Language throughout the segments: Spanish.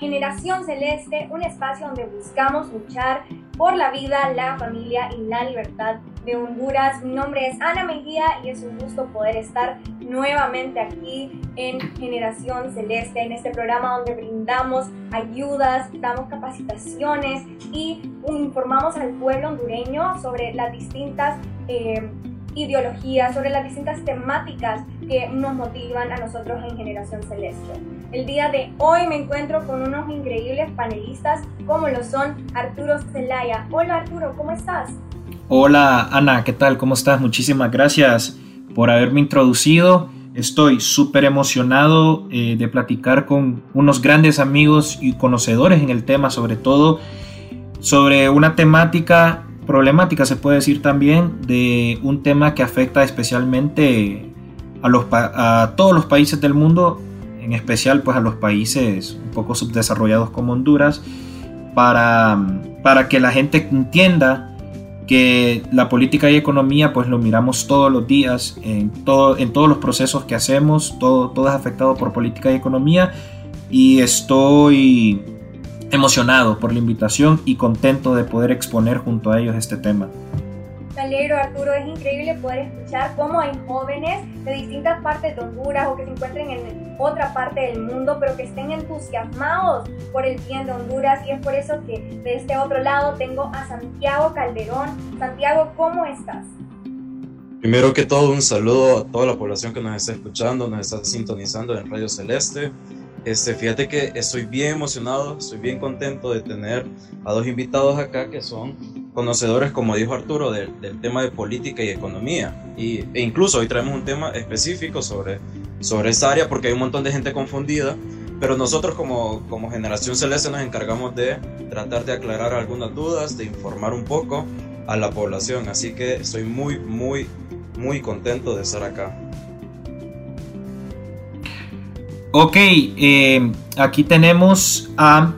Generación Celeste, un espacio donde buscamos luchar por la vida, la familia y la libertad de Honduras. Mi nombre es Ana Mejía y es un gusto poder estar nuevamente aquí en Generación Celeste, en este programa donde brindamos ayudas, damos capacitaciones y informamos al pueblo hondureño sobre las distintas... Eh, ideologías, sobre las distintas temáticas que nos motivan a nosotros en Generación Celeste. El día de hoy me encuentro con unos increíbles panelistas como lo son Arturo Zelaya. Hola Arturo, ¿cómo estás? Hola Ana, ¿qué tal? ¿Cómo estás? Muchísimas gracias por haberme introducido. Estoy súper emocionado eh, de platicar con unos grandes amigos y conocedores en el tema, sobre todo sobre una temática problemática, se puede decir también, de un tema que afecta especialmente a, los, a todos los países del mundo, en especial pues a los países un poco subdesarrollados como Honduras, para, para que la gente entienda que la política y economía pues lo miramos todos los días en, todo, en todos los procesos que hacemos, todo, todo es afectado por política y economía y estoy emocionado por la invitación y contento de poder exponer junto a ellos este tema. Me Arturo, es increíble poder escuchar cómo hay jóvenes de distintas partes de Honduras o que se encuentren en otra parte del mundo, pero que estén entusiasmados por el bien de Honduras y es por eso que de este otro lado tengo a Santiago Calderón. Santiago, ¿cómo estás? Primero que todo, un saludo a toda la población que nos está escuchando, nos está sintonizando en Radio Celeste. Este, fíjate que estoy bien emocionado, estoy bien contento de tener a dos invitados acá que son conocedores, como dijo Arturo, del, tema de política y economía. Y, e incluso hoy traemos un tema específico sobre, sobre esa área porque hay un montón de gente confundida, pero nosotros como, como generación celeste nos encargamos de tratar de aclarar algunas dudas, de informar un poco a la población. Así que estoy muy, muy, muy contento de estar acá. Ok, eh, aquí tenemos a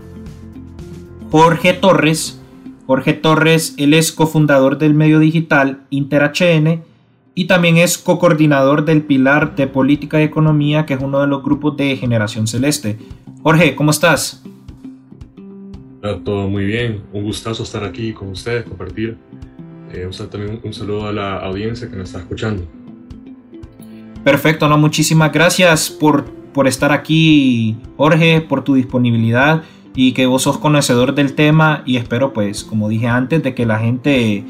Jorge Torres. Jorge Torres, él es cofundador del medio digital InterHN y también es co-coordinador del Pilar de Política y Economía, que es uno de los grupos de Generación Celeste. Jorge, ¿cómo estás? todo muy bien, un gustazo estar aquí con ustedes, compartir. Eh, también un saludo a la audiencia que nos está escuchando. Perfecto, no, muchísimas gracias por por estar aquí, Jorge, por tu disponibilidad y que vos sos conocedor del tema y espero, pues, como dije antes, de que la gente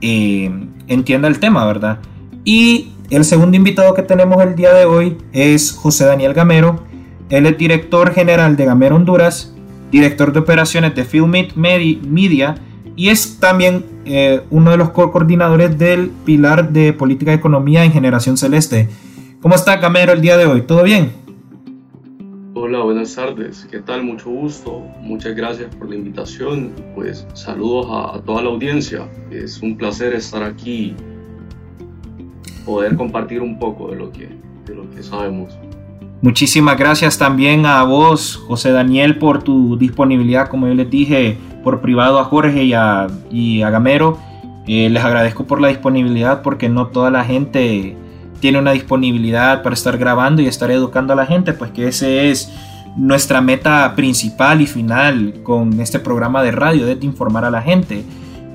eh, entienda el tema, ¿verdad? Y el segundo invitado que tenemos el día de hoy es José Daniel Gamero. Él es director general de Gamero Honduras, director de operaciones de Filmit Media y es también eh, uno de los coordinadores del pilar de política y economía en Generación Celeste. ¿Cómo está Camero el día de hoy? ¿Todo bien? Hola, buenas tardes. ¿Qué tal? Mucho gusto. Muchas gracias por la invitación. Pues saludos a, toda la audiencia. Es un placer estar aquí, poder compartir un poco de lo que, de lo que sabemos. Muchísimas gracias también a vos, José Daniel, por tu disponibilidad, como yo les dije, por privado a Jorge y a, y a Gamero. Eh, les agradezco por la disponibilidad porque no toda la gente tiene una disponibilidad para estar grabando y estar educando a la gente, pues que ese es nuestra meta principal y final con este programa de radio, de informar a la gente.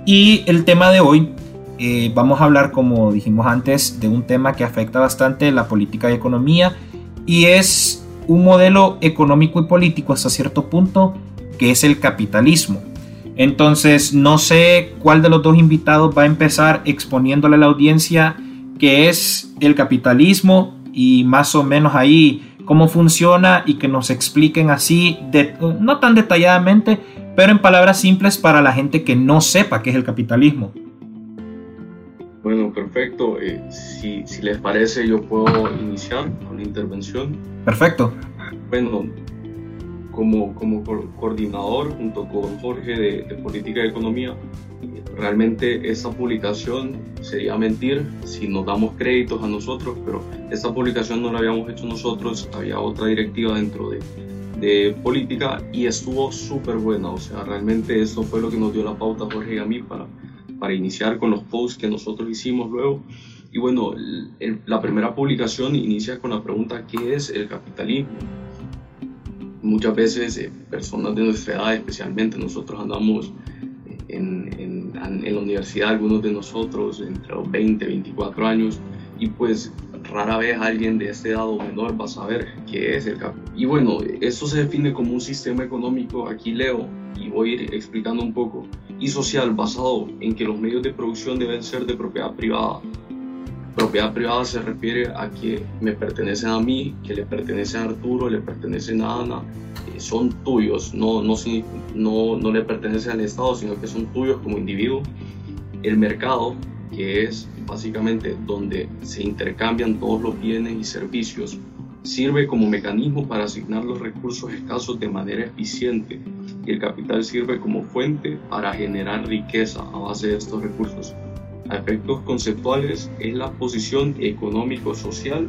Y el tema de hoy, eh, vamos a hablar, como dijimos antes, de un tema que afecta bastante la política y economía y es un modelo económico y político hasta cierto punto que es el capitalismo. Entonces, no sé cuál de los dos invitados va a empezar exponiéndole a la audiencia qué es el capitalismo y más o menos ahí cómo funciona y que nos expliquen así, no tan detalladamente, pero en palabras simples para la gente que no sepa qué es el capitalismo. Bueno, perfecto. Eh, si, si, les parece, yo puedo iniciar con la intervención. Perfecto. Bueno, como, como coordinador junto con Jorge de, de Política y Economía, realmente esta publicación sería mentir si nos damos créditos a nosotros, pero esta publicación no la habíamos hecho nosotros, había otra directiva dentro de, de política y estuvo súper buena, o sea, realmente esto fue lo que nos dio la pauta Jorge y a mí para, para iniciar con los posts que nosotros hicimos luego. Y bueno, la primera publicación inicia con la pregunta ¿qué es el capitalismo? Muchas veces eh, personas de nuestra edad, especialmente nosotros andamos en, en, en, la universidad, algunos de nosotros entre los 20 24 años, y pues rara vez alguien de este edad o menor va a saber qué es el capitalismo. Y bueno, esto se define como un sistema económico, aquí leo y voy a ir explicando un poco, y social basado en que los medios de producción deben ser de propiedad privada. Propiedad privada se refiere a que me pertenecen a mí, que le pertenecen a Arturo, le pertenecen a Ana, son tuyos, no, no, no, no le pertenecen al Estado, sino que son tuyos como individuo. El mercado, que es básicamente donde se intercambian todos los bienes y servicios, sirve como mecanismo para asignar los recursos escasos de manera eficiente y el capital sirve como fuente para generar riqueza a base de estos recursos. A efectos conceptuales es la posición económico-social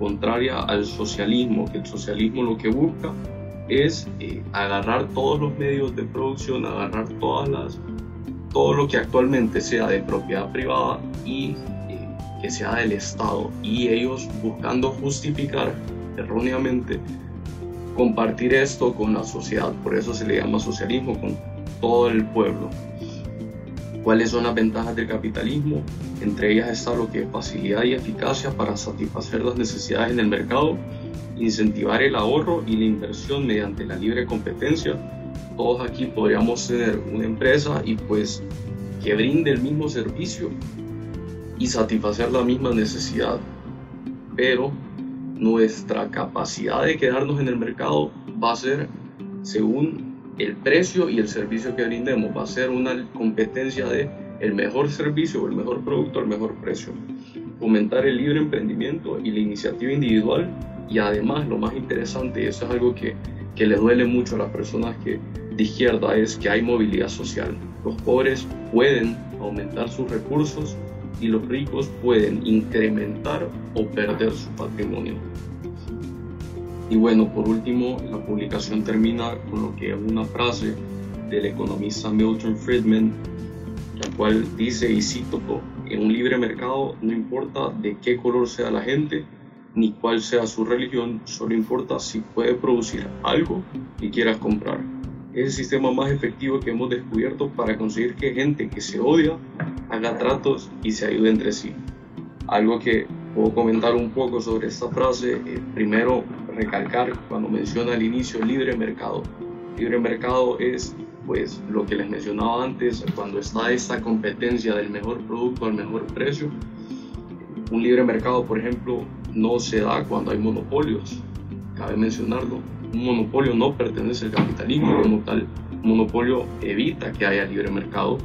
contraria al socialismo, que el socialismo lo que busca es eh, agarrar todos los medios de producción, agarrar todas las, todo lo que actualmente sea de propiedad privada y eh, que sea del Estado y ellos buscando justificar erróneamente compartir esto con la sociedad, por eso se le llama socialismo con todo el pueblo. ¿Cuáles son las ventajas del capitalismo? Entre ellas está lo que es facilidad y eficacia para satisfacer las necesidades en el mercado incentivar el ahorro y la inversión mediante la libre competencia. Todos aquí podríamos tener una empresa y pues que brinde el mismo servicio y satisfacer la misma necesidad. Pero nuestra capacidad de quedarnos en el mercado va a ser según el precio y el servicio que brindemos. Va a ser una competencia de el mejor servicio o el mejor producto al mejor precio. Fomentar el libre emprendimiento y la iniciativa individual y además, lo más interesante, y eso es algo que, que le duele mucho a las personas que, de izquierda, es que hay movilidad social. Los pobres pueden aumentar sus recursos y los ricos pueden incrementar o perder su patrimonio. Y bueno, por último, la publicación termina con lo que es una frase del economista Milton Friedman, la cual dice, y cito, en un libre mercado no importa de qué color sea la gente, ni cuál sea su religión, solo importa si puede producir algo que quieras comprar. Es el sistema más efectivo que hemos descubierto para conseguir que gente que se odia haga tratos y se ayude entre sí. Algo que puedo comentar un poco sobre esta frase, eh, primero recalcar cuando menciona al inicio libre mercado. Libre mercado es pues lo que les mencionaba antes, cuando está esta competencia del mejor producto al mejor precio. Un libre mercado, por ejemplo, no se da cuando hay monopolios. Cabe mencionarlo, un monopolio no pertenece al capitalismo como tal. Un monopolio evita que haya libre mercado.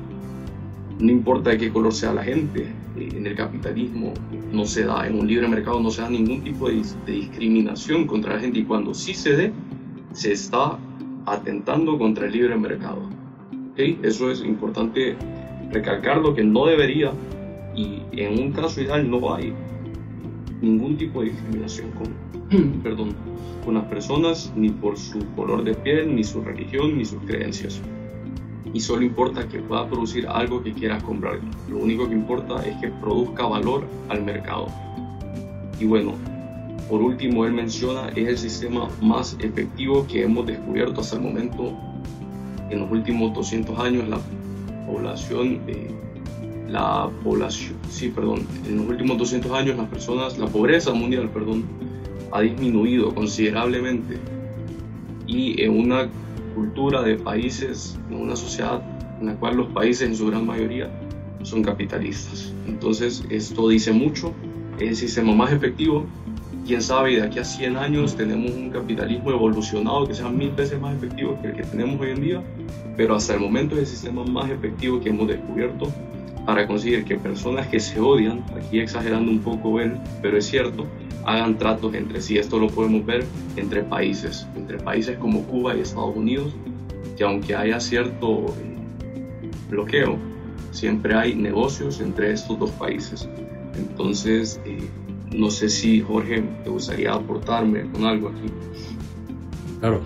No importa de qué color sea la gente, en el capitalismo no se da, en un libre mercado no se da ningún tipo de, discriminación contra la gente y cuando sí se dé, se está atentando contra el libre mercado. ¿Okay? Eso es importante recalcarlo que no debería y en un caso ideal no hay ningún tipo de discriminación con, perdón, con las personas, ni por su color de piel, ni su religión, ni sus creencias. Y solo importa que pueda producir algo que quieras comprar. Lo único que importa es que produzca valor al mercado. Y bueno, por último, él menciona, es el sistema más efectivo que hemos descubierto hasta el momento. En los últimos 200 años, la población eh, la población, sí, perdón, en los últimos 200 años las personas, la pobreza mundial, perdón, ha disminuido considerablemente y en una cultura de países, una sociedad en la cual los países en su gran mayoría son capitalistas. Entonces esto dice mucho, es el sistema más efectivo. Quién sabe, de aquí a 100 años tenemos un capitalismo evolucionado que sea mil veces más efectivo que el que tenemos hoy en día, pero hasta el momento es el sistema más efectivo que hemos descubierto para conseguir que personas que se odian, aquí exagerando un poco él, pero es cierto, hagan tratos entre sí. Esto lo podemos ver entre países, entre países como Cuba y Estados Unidos, que aunque haya cierto eh, bloqueo, siempre hay negocios entre estos dos países. Entonces, eh, no sé si Jorge te gustaría aportarme con algo aquí. Claro.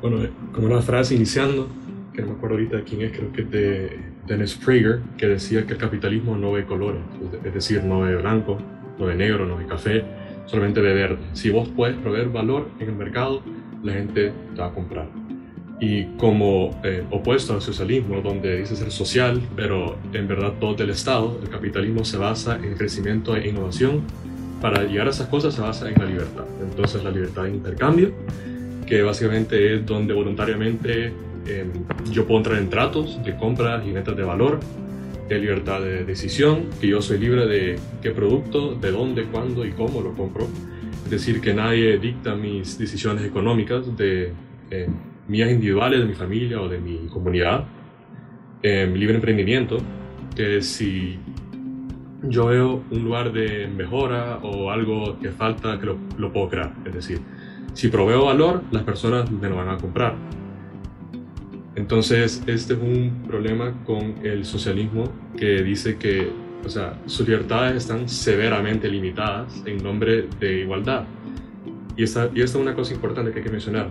Bueno, como la frase iniciando, que no me acuerdo ahorita de quién es, creo que es de Dennis Prager, que decía que el capitalismo no ve colores, es decir, no ve blanco, no ve negro, no ve café, solamente ve verde. Si vos puedes proveer valor en el mercado, la gente te va a comprar. Y como eh, opuesto al socialismo, donde dice ser social, pero en verdad todo del Estado, el capitalismo se basa en crecimiento e innovación. Para llegar a esas cosas se basa en la libertad. Entonces la libertad de intercambio, que básicamente es donde voluntariamente em, yo puedo entrar en tratos de compras y ventas de valor, de libertad de decisión, que yo soy libre de qué producto, de dónde, cuándo y cómo lo compro. Es decir, que nadie dicta mis decisiones económicas de... Eh, mías individuales, de mi familia o de mi comunidad. Em, libre emprendimiento, que si yo veo un lugar de mejora o algo que falta, que lo, puedo crear. Es decir, si proveo valor, las personas me lo van a comprar. Entonces, este es un problema con el socialismo que dice que o sea, sus libertades están severamente limitadas en nombre de igualdad. Y esta, y esta es una cosa importante que hay que mencionar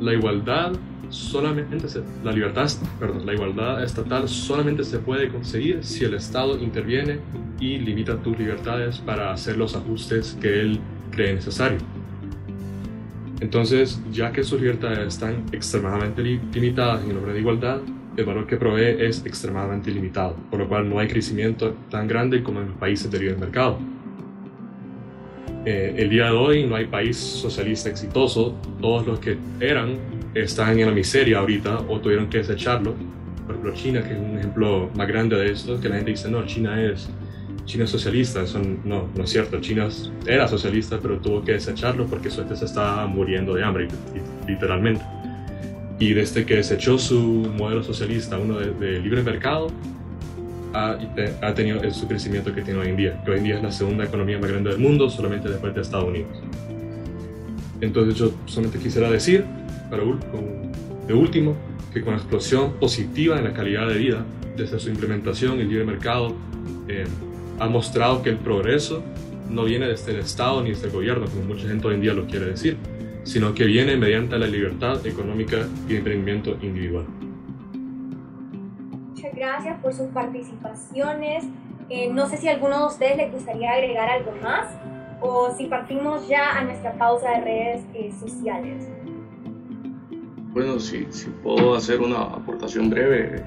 la igualdad solamente se, la libertad, perdón, la igualdad estatal solamente se puede conseguir si el Estado interviene y limita tus libertades para hacer los ajustes que él cree necesario. Entonces, ya que sus libertades están extremadamente limitadas en nombre de igualdad, el valor que provee es extremadamente limitado, por lo cual no hay crecimiento tan grande como en los países de libre mercado. Eh, el día de hoy no hay país socialista exitoso, todos los que eran están en la miseria ahorita o tuvieron que desecharlo. Por ejemplo, China, que es un ejemplo más grande de esto, que la gente dice, no, China es, China es socialista, Eso no, no es cierto, China era socialista, pero tuvo que desecharlo porque su gente se estaba muriendo de hambre, literalmente. Y desde que desechó su modelo socialista, uno de libre mercado, ha, tenido su crecimiento que tiene hoy en día, que hoy en día es la segunda economía más grande del mundo, solamente después de Estados Unidos. Entonces yo solamente quisiera decir, para de último, que con la explosión positiva en la calidad de vida desde su implementación, el libre mercado eh, ha mostrado que el progreso no viene desde el Estado ni desde el gobierno, como mucha gente hoy en día lo quiere decir, sino que viene mediante la libertad económica y emprendimiento individual gracias por sus participaciones. Eh, no sé si a alguno de ustedes les gustaría agregar algo más o si partimos ya a nuestra pausa de redes eh, sociales. Bueno, si, si puedo hacer una aportación breve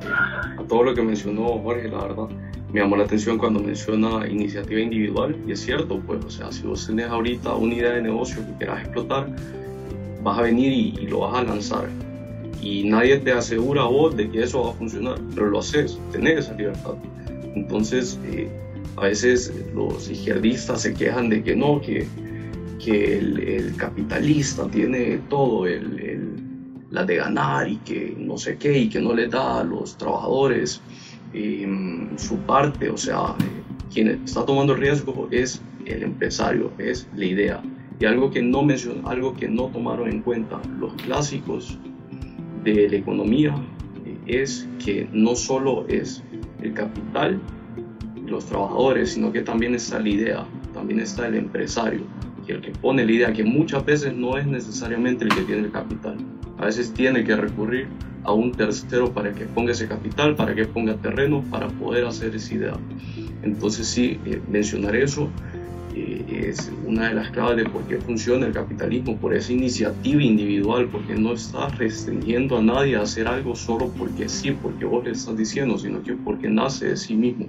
a todo lo que mencionó Jorge, la verdad, me llamó la atención cuando menciona iniciativa individual y es cierto, pues, o sea, si vos tenés ahorita una idea de negocio que quieras explotar, vas a venir y, y lo vas a lanzar y nadie te asegura a vos de que eso va a funcionar, pero lo haces, tenés esa libertad. Entonces, eh, a veces los izquierdistas se quejan de que no, que, que el, capitalista tiene todo el, la de ganar y que no sé qué, y que no le da a los trabajadores su parte, o sea, quien está tomando riesgo es el empresario, es la idea. Y algo que no mencionó, algo que no tomaron en cuenta los clásicos de la economía es que no solo es el capital, los trabajadores, sino que también está la idea, también está el empresario, que el que pone la idea, que muchas veces no es necesariamente el que tiene el capital. A veces tiene que recurrir a un tercero para que ponga ese capital, para que ponga terreno, para poder hacer esa idea. Entonces sí, eh, mencionar eso es una de las claves de por qué funciona el capitalismo, por esa iniciativa individual, porque no estás restringiendo a nadie a hacer algo solo porque sí, porque vos le estás diciendo, sino que porque nace de sí mismo.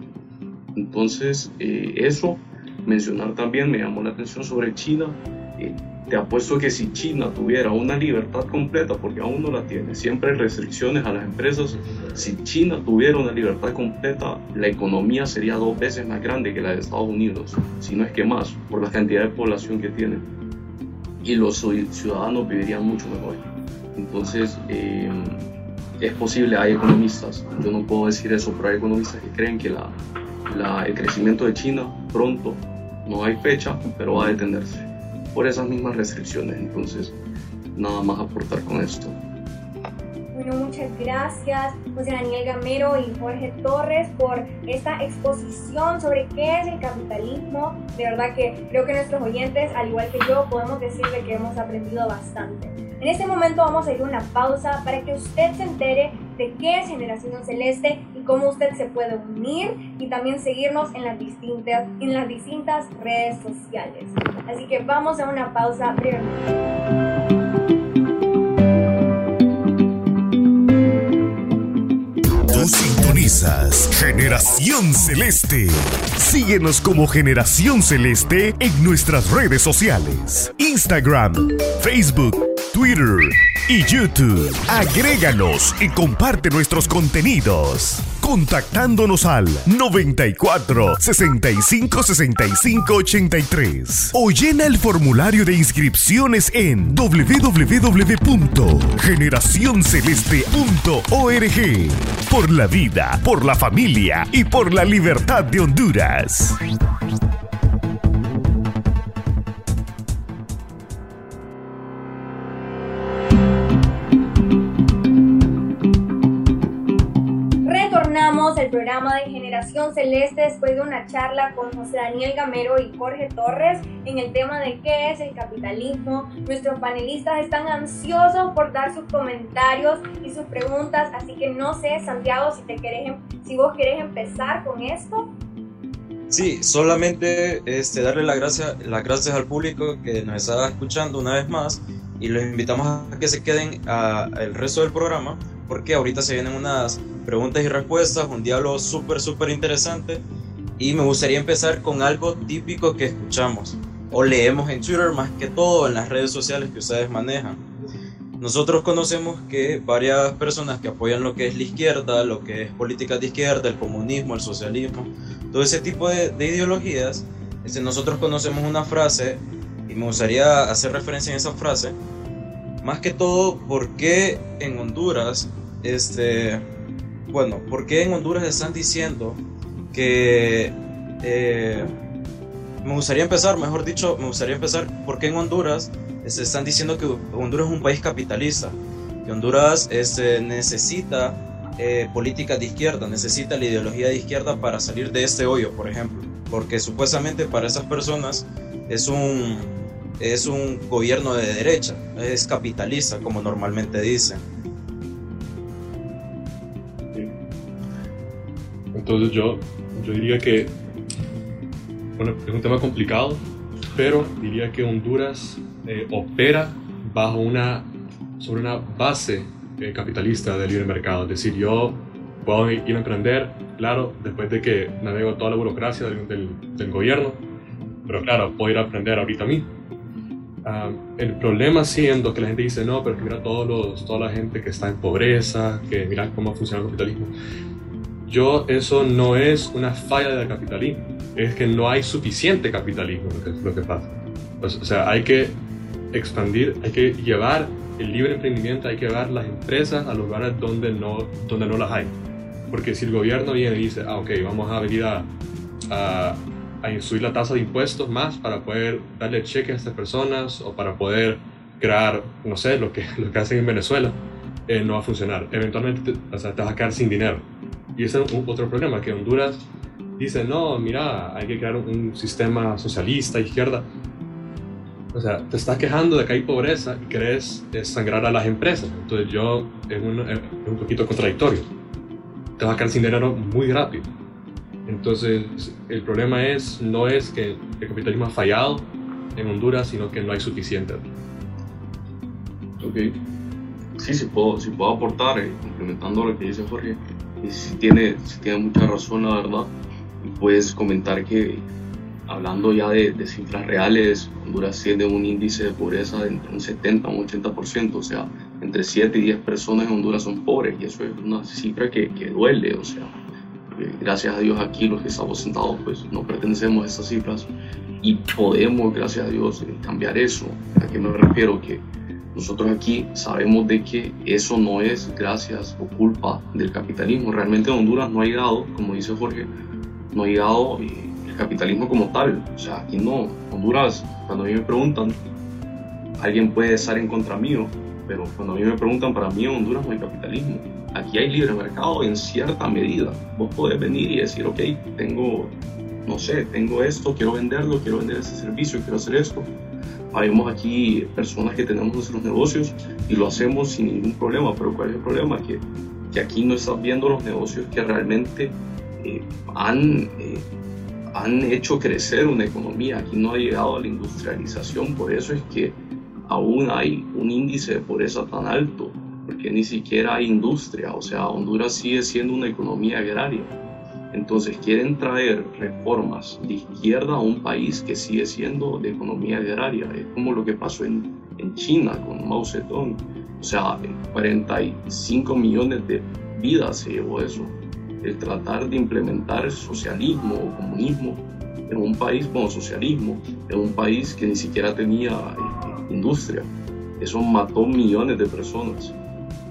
Entonces, eh, eso, mencionar también, me llamó la atención sobre China. Te apuesto que si China tuviera una libertad completa, porque aún no la tiene, siempre hay restricciones a las empresas, si China tuviera una libertad completa, la economía sería dos veces más grande que la de Estados Unidos, si no es que más, por la cantidad de población que tiene. Y los ciudadanos vivirían mucho mejor. Entonces, eh, es posible, hay economistas, yo no puedo decir eso, pero hay economistas que creen que la, el crecimiento de China pronto no hay fecha, pero va a detenerse por esas mismas restricciones. Entonces, nada más aportar con esto. Bueno, muchas gracias José Daniel Gamero y Jorge Torres por esta exposición sobre qué es el capitalismo. De verdad que creo que nuestros oyentes, al igual que yo, podemos decirle que hemos aprendido bastante. En este momento vamos a ir a una pausa para que usted se entere de qué es Generación Celeste cómo usted se puede unir y también seguirnos en las distintas, en las distintas redes sociales. Así que vamos a una pausa brevemente. sintonizas Generación Celeste. Síguenos como Generación Celeste en nuestras redes sociales. Instagram, Facebook, Twitter y YouTube. Agréganos y comparte nuestros contenidos contactándonos al 94 65 65 83 o llena el formulario de inscripciones en www.generacionceleste.org por la vida, por la familia y por la libertad de Honduras. Programa de Generación Celeste después de una charla con José Daniel Gamero y Jorge Torres en el tema de qué es el capitalismo. Nuestros panelistas están ansiosos por dar sus comentarios y sus preguntas, así que no sé, Santiago, si, te querés, em, si vos querés empezar con esto. Sí, solamente este, darle las gracias, las gracias al público que nos está escuchando una vez más y los invitamos a que se queden al resto del programa porque ahorita se vienen unas preguntas y respuestas, un diálogo súper, súper interesante. Y me gustaría empezar con algo típico que escuchamos o leemos en Twitter, más que todo en las redes sociales que ustedes manejan. Nosotros conocemos que varias personas que apoyan lo que es la izquierda, lo que es política de izquierda, el comunismo, el socialismo, todo ese tipo de, ideologías, este, nosotros conocemos una frase y me gustaría hacer referencia en esa frase, más que todo porque en Honduras este, bueno, ¿por qué en Honduras están diciendo que... Eh, me gustaría empezar, mejor dicho, me gustaría empezar, ¿por qué en Honduras se están diciendo que Honduras es un país capitalista? Que Honduras este, necesita eh, políticas de izquierda, necesita la ideología de izquierda para salir de este hoyo, por ejemplo. Porque supuestamente para esas personas es un, es un gobierno de derecha, es capitalista, como normalmente dicen. Entonces yo, yo diría que, bueno, es un tema complicado, pero diría que Honduras eh, opera bajo una, sobre una base eh, capitalista del libre mercado. Es decir, yo puedo ir a emprender, claro, después de que navego toda la burocracia del, del, gobierno, pero claro, puedo ir a aprender ahorita mismo. Ah, el problema siendo que la gente dice, no, pero que mira todos los, toda la gente que está en pobreza, que mira cómo funciona el capitalismo yo eso no es una falla del capitalismo, es que no hay suficiente capitalismo, lo que, lo que pasa. O sea, hay que expandir, hay que llevar el libre emprendimiento, hay que llevar las empresas a lugares donde no, donde no las hay. Porque si el gobierno viene y dice, ah, ok, vamos a venir a, a, a subir la tasa de impuestos más para poder darle cheque a estas personas o para poder crear, no sé, lo que, lo que hacen en Venezuela, eh, no va a funcionar. Eventualmente o sea, te vas a quedar sin dinero. Y ese es otro problema, que Honduras dice, no, mira, hay que crear un sistema socialista, izquierda. O sea, te estás quejando de que hay pobreza y querés sangrar a las empresas. Entonces yo, es un, es un poquito contradictorio. Te vas a quedar sin dinero muy rápido. Entonces, el problema es, no es que el capitalismo ha fallado en Honduras, sino que no hay suficiente. Ok. Sí, sí puedo, sí puedo aportar, eh, complementando lo que dice Jorge y si tiene, tiene mucha razón, la verdad. puedes comentar que, hablando ya de, cifras reales, Honduras tiene un índice de pobreza de entre un 70 y un 80%, o sea, entre 7 y 10 personas en Honduras son pobres, y eso es una cifra que, que duele, o sea, gracias a Dios aquí los que estamos sentados, pues no pertenecemos a esas cifras, y podemos, gracias a Dios, cambiar eso. ¿A qué me refiero? Que nosotros aquí sabemos de que eso no es gracias o culpa del capitalismo. Realmente Honduras no ha llegado, como dice Jorge, no ha llegado eh, el capitalismo como tal. O sea, aquí no. Honduras, cuando a mí me preguntan, alguien puede estar en contra mío, pero cuando a mí me preguntan, para mí en Honduras no hay capitalismo. Aquí hay libre mercado en cierta medida. Vos podés venir y decir, ok, tengo, no sé, tengo esto, quiero venderlo, quiero vender ese servicio, quiero hacer esto. Habemos aquí personas que tenemos nuestros negocios y lo hacemos sin ningún problema, pero ¿cuál es el problema? Que, que aquí no estás viendo los negocios que realmente eh, han, eh, han hecho crecer una economía. Aquí no ha llegado a la industrialización, por eso es que aún hay un índice de pobreza tan alto, porque ni siquiera hay industria, o sea, Honduras sigue siendo una economía agraria. Entonces quieren traer reformas de izquierda a un país que sigue siendo de economía agraria. Es como lo que pasó en, en China con Mao Zedong. O sea, 45 millones de vidas se llevó eso. El tratar de implementar socialismo o comunismo en un país, como socialismo, en un país que ni siquiera tenía industria. Eso mató millones de personas.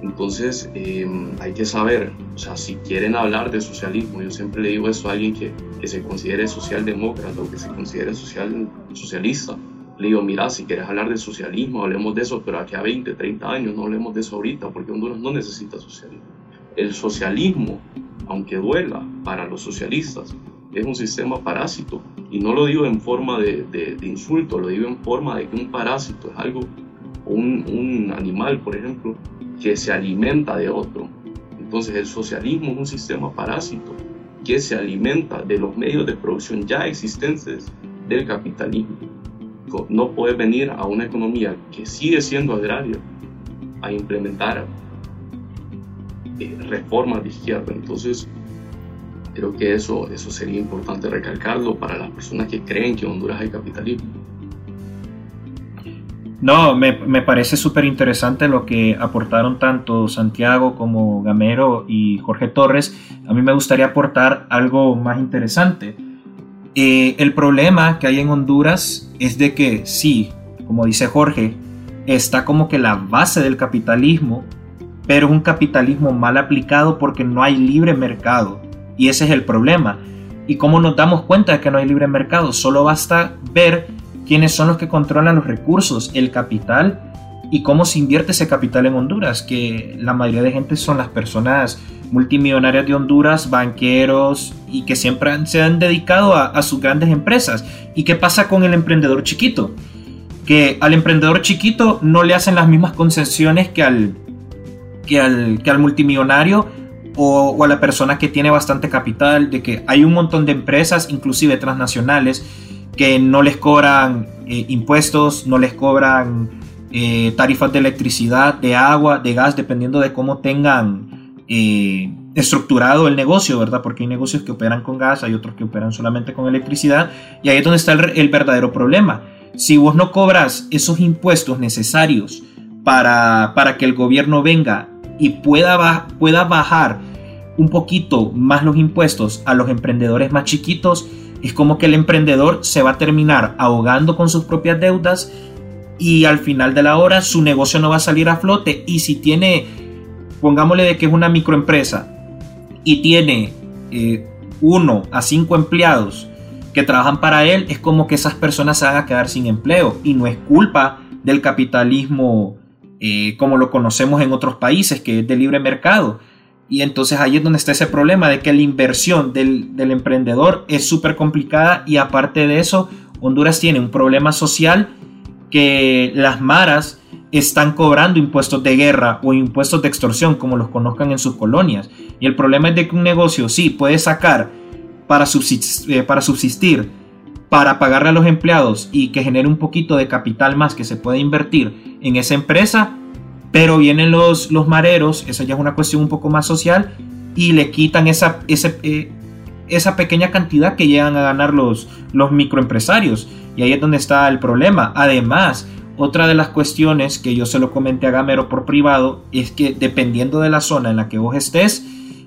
Entonces em, hay que saber, o sea, si quieren hablar de socialismo, yo siempre le digo eso a alguien que, que se considere socialdemócrata o que se considere social, socialista, le digo, mira, si quieres hablar de socialismo, hablemos de eso, pero aquí a 20, 30 años no hablemos de eso ahorita, porque Honduras no necesita socialismo. El socialismo, aunque duela para los socialistas, es un sistema parásito. Y no lo digo en forma de, de, insulto, lo digo en forma de que un parásito es algo, un, un animal, por ejemplo, que se alimenta de otro. Entonces el socialismo es un sistema parásito que se alimenta de los medios de producción ya existentes del capitalismo. No puede venir a una economía que sigue siendo agraria a implementar eh, reformas de izquierda. Entonces, Creo que eso, eso sería importante recalcarlo para las personas que creen que en Honduras hay capitalismo. No, me, me parece súper interesante lo que aportaron tanto Santiago como Gamero y Jorge Torres. A mí me gustaría aportar algo más interesante. Eh, el problema que hay en Honduras es de que sí, como dice Jorge, está como que la base del capitalismo, pero un capitalismo mal aplicado porque no hay libre mercado. Y ese es el problema. ¿Y cómo nos damos cuenta de que no hay libre mercado? Solo basta ver quiénes son los que controlan los recursos, el capital y cómo se invierte ese capital en Honduras, que la mayoría de gente son las personas multimillonarias de Honduras, banqueros y que siempre se han dedicado a, sus grandes empresas. ¿Y qué pasa con el emprendedor chiquito? Que al emprendedor chiquito no le hacen las mismas concesiones que al, que al, multimillonario o, a la persona que tiene bastante capital, de que hay un montón de empresas, inclusive transnacionales, que no les cobran eh, impuestos, no les cobran eh, tarifas de electricidad, de agua, de gas, dependiendo de cómo tengan eh, estructurado el negocio, ¿verdad? Porque hay negocios que operan con gas, hay otros que operan solamente con electricidad, y ahí es donde está el, verdadero problema. Si vos no cobras esos impuestos necesarios para, para que el gobierno venga y pueda, pueda bajar un poquito más los impuestos a los emprendedores más chiquitos, es como que el emprendedor se va a terminar ahogando con sus propias deudas y al final de la hora su negocio no va a salir a flote y si tiene, pongámosle de que es una microempresa y tiene eh, uno a cinco empleados que trabajan para él, es como que esas personas se van a quedar sin empleo y no es culpa del capitalismo eh, como lo conocemos en otros países, que es de libre mercado. Y entonces ahí es donde está ese problema de que la inversión del, emprendedor es súper complicada y aparte de eso, Honduras tiene un problema social que las maras están cobrando impuestos de guerra o impuestos de extorsión, como los conozcan en sus colonias. Y el problema es de que un negocio sí puede sacar para subsistir, eh, para, subsistir, para pagarle a los empleados y que genere un poquito de capital más que se puede invertir en esa empresa, pero vienen los, los mareros, esa ya es una cuestión un poco más social, y le quitan esa, eh, esa pequeña cantidad que llegan a ganar los, los microempresarios. Y ahí es donde está el problema. Además, otra de las cuestiones que yo se lo comenté a Gamero por privado es que dependiendo de la zona en la que vos estés,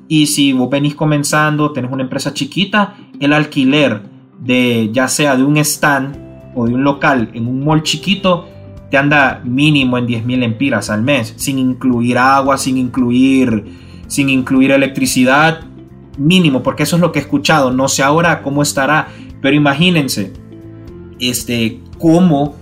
y si vos venís comenzando, tenés una empresa chiquita, el alquiler de ya sea de un stand o de un local en un mall chiquito te anda mínimo en 10.000 empiras al mes, sin incluir agua, sin incluir, sin incluir electricidad, mínimo, porque eso es lo que he escuchado. No sé ahora cómo estará, Pero imagínense, este, cómo,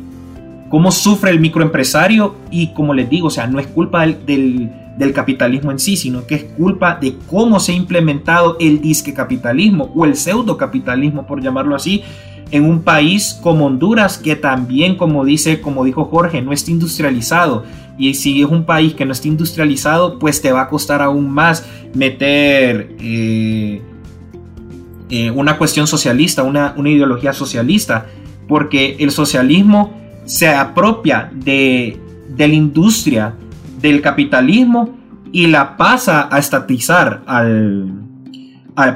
cómo sufre el microempresario y como les digo, o sea, no es culpa del, del, capitalismo en sí, sino que es culpa de cómo se ha implementado el disque capitalismo o el pseudo capitalismo, por llamarlo así, en un país como Honduras que también, como dice, como dijo Jorge, no está industrializado. Y si es un país que no está industrializado, pues te va a costar aún más meter eh, eh, una cuestión socialista, una, una ideología socialista porque el socialismo se apropia de, la industria del capitalismo y la pasa a estatizar al,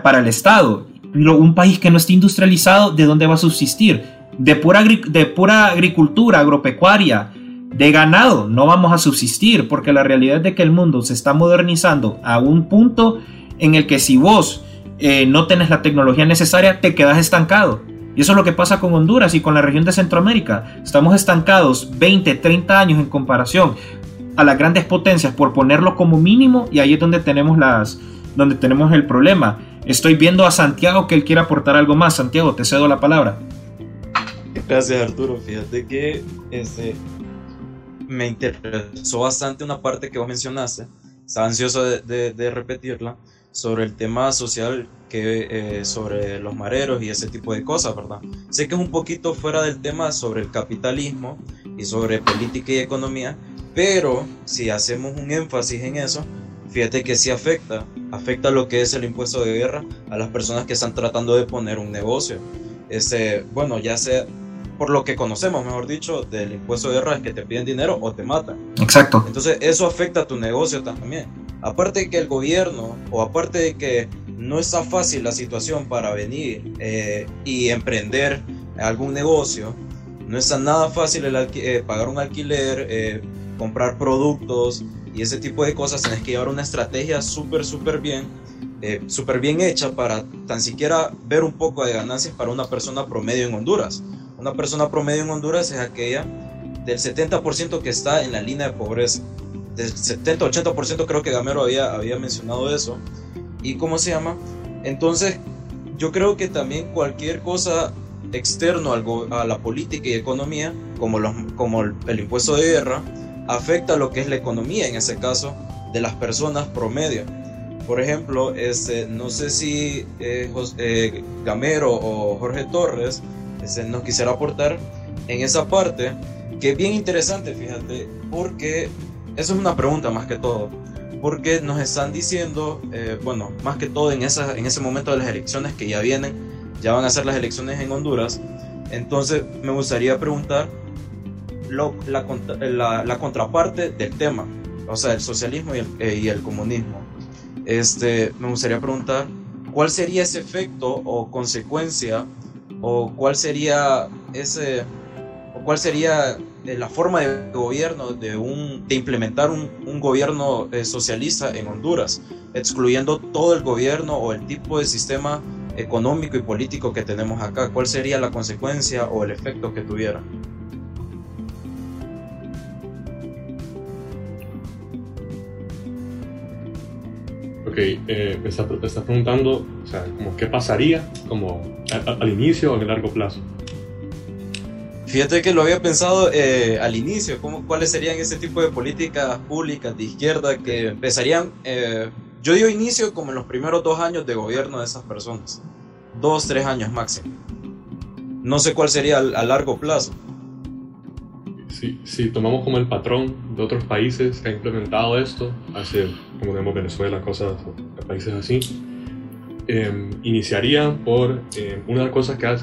para el Estado. Un país que no esté industrializado, ¿de dónde va a subsistir? De pura, de pura agricultura, agropecuaria, de ganado, no vamos a subsistir, porque la realidad es de que el mundo se está modernizando a un punto en el que si vos eh, no tenés la tecnología necesaria, te quedas estancado. Y eso es lo que pasa con Honduras y con la región de Centroamérica. Estamos estancados 20, 30 años en comparación a las grandes potencias por ponerlo como mínimo y ahí es donde tenemos las donde tenemos el problema. Estoy viendo a Santiago que él quiere aportar algo más. Santiago, te cedo la palabra. Gracias Arturo. Fíjate que este, me interesó bastante una parte que vos mencionaste. Estaba ansioso de repetirla sobre el tema social que eh, sobre los mareros y ese tipo de cosas, ¿verdad? Sé que es un poquito fuera del tema sobre el capitalismo y sobre política y economía, pero si hacemos un énfasis en eso, fíjate que sí afecta, afecta lo que es el impuesto de guerra a las personas que están tratando de poner un negocio. Este, bueno, ya sea por lo que conocemos, mejor dicho, del impuesto de guerra es que te piden dinero o te matan. Exacto. Entonces eso afecta a tu negocio también aparte de que el gobierno, o aparte de que no está fácil la situación para venir eh, y emprender algún negocio, no está nada fácil el eh, pagar un alquiler, eh, comprar productos y ese tipo de cosas, tienes que llevar una estrategia súper, súper bien, súper bien hecha para tan siquiera ver un poco de ganancias para una persona promedio en Honduras. Una persona promedio en Honduras es aquella del 70% que está en la línea de pobreza del 70-80% creo que Gamero había, había mencionado eso. ¿Y cómo se llama? Entonces, yo creo que también cualquier cosa externo a la política y economía, como, los, como el, impuesto de guerra, afecta lo que es la economía, en ese caso, de las personas promedio. Por ejemplo, este, no sé si eh, eh, Gamero o Jorge Torres este, nos quisiera aportar en esa parte, que es bien interesante, fíjate, porque eso es una pregunta más que todo, porque nos están diciendo, eh, bueno, más que todo en, esa, en ese momento de las elecciones que ya vienen, ya van a ser las elecciones en Honduras, entonces me gustaría preguntar lo, la, la, contraparte del tema, o sea, el socialismo y el, eh, y el comunismo. Este, me gustaría preguntar cuál sería ese efecto o consecuencia o cuál sería ese o cuál sería la forma de gobierno de, un, de implementar un, un gobierno eh, socialista en Honduras, excluyendo todo el gobierno o el tipo de sistema económico y político que tenemos acá. ¿Cuál sería la consecuencia o el efecto que tuviera? Ok, eh, me, está, preguntando, o sea, como qué pasaría como al inicio o a largo plazo. Fíjate que lo había pensado eh, al inicio, ¿cómo, cuáles serían ese tipo de políticas públicas de izquierda que empezarían, eh, yo digo inicio como en los primeros dos años de gobierno de esas personas, dos, tres años máximo. No sé cuál sería a, largo plazo. Si, si tomamos como el patrón de otros países que han implementado esto, hace, como tenemos Venezuela, cosas, países así, eh, iniciarían por eh, una de las cosas que,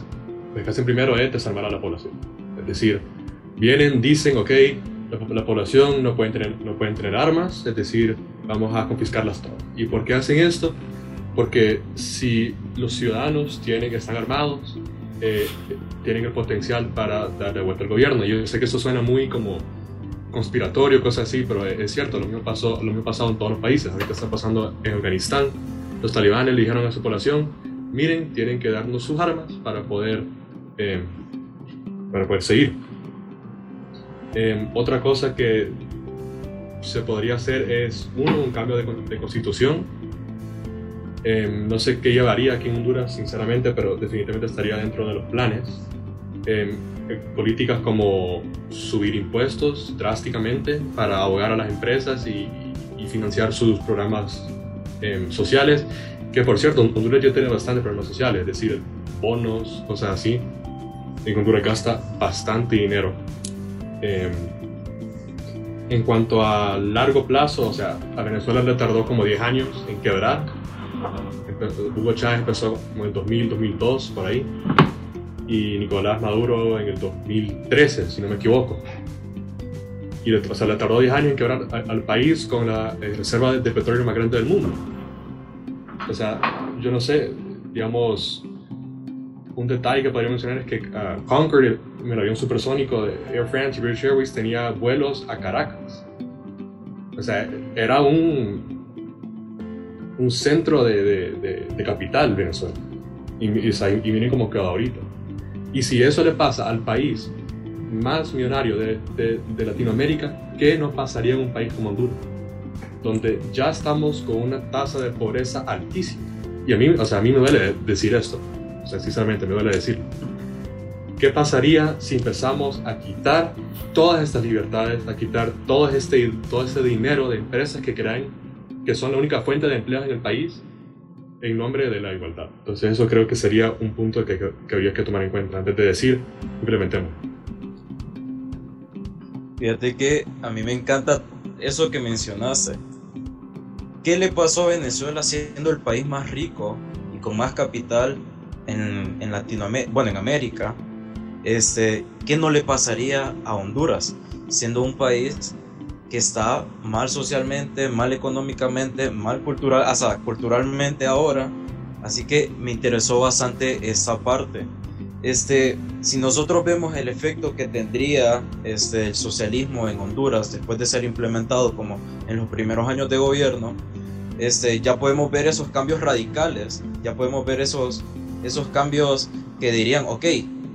que hacen primero es desarmar a la población es decir, vienen, dicen, ok, la, población no puede, tener, no pueden tener armas, es decir, vamos a confiscarlas todas. ¿Y por qué hacen esto? Porque si los ciudadanos tienen que estar armados, eh, tienen el potencial para darle vuelta al gobierno. Yo sé que eso suena muy como conspiratorio, cosas así, pero es, cierto, lo mismo, pasó, lo mismo ha pasado en todos los países. Ahorita está pasando en Afganistán. Los talibanes le dijeron a su población, miren, tienen que darnos sus armas para poder eh, para poder seguir. Em, otra cosa que se podría hacer es, uno, un cambio de, constitución Em, no sé qué llevaría aquí en Honduras, sinceramente, pero definitivamente estaría dentro de los planes. Em, eh, políticas como subir impuestos drásticamente para ahogar a las empresas y, financiar sus programas em, sociales, que por cierto, Honduras ya tiene bastante programas sociales, es decir, bonos, cosas así. En Honduras gasta bastante dinero. en cuanto a largo plazo, o sea, a Venezuela le tardó como 10 años en quebrar Hugo Chávez empezó como en el 2000, 2002, por ahí, y Nicolás Maduro en el 2013, si no me equivoco. Y o sea, le tardó 10 años en quebrar al, país con la eh, reserva de, petróleo más grande del mundo. O sea, yo no sé, digamos, un detalle que podría mencionar es que uh, Concorde, el avión supersónico de Air France y British Airways, tenía vuelos a Caracas. O sea, era un, un centro de, capital Venezuela. Y, y, miren cómo quedó ahorita. Y si eso le pasa al país más millonario de, Latinoamérica, ¿qué nos pasaría en un país como Honduras? Donde ya estamos con una tasa de pobreza altísima. Y a mí, o sea, a mí me duele decir esto. O sea, sinceramente me duele decirlo. ¿Qué pasaría si empezamos a quitar todas estas libertades, a quitar todo este, todo este dinero de empresas que crean que son la única fuente de empleos en el país en nombre de la igualdad. Entonces eso creo que sería un punto que, que habría que tomar en cuenta antes de decir implementemos. Fíjate que a mí me encanta eso que mencionaste. ¿Qué le pasó a Venezuela siendo el país más rico y con más capital en, en Latinoamérica, bueno, en América? Este, ¿Qué no le pasaría a Honduras siendo un país que está mal socialmente, mal económicamente, mal cultural, hasta culturalmente ahora. Así que me interesó bastante esa parte. Este, si nosotros vemos el efecto que tendría este, el socialismo en Honduras después de ser implementado como en los primeros años de gobierno, este, ya podemos ver esos cambios radicales, ya podemos ver esos, esos cambios que dirían, ok,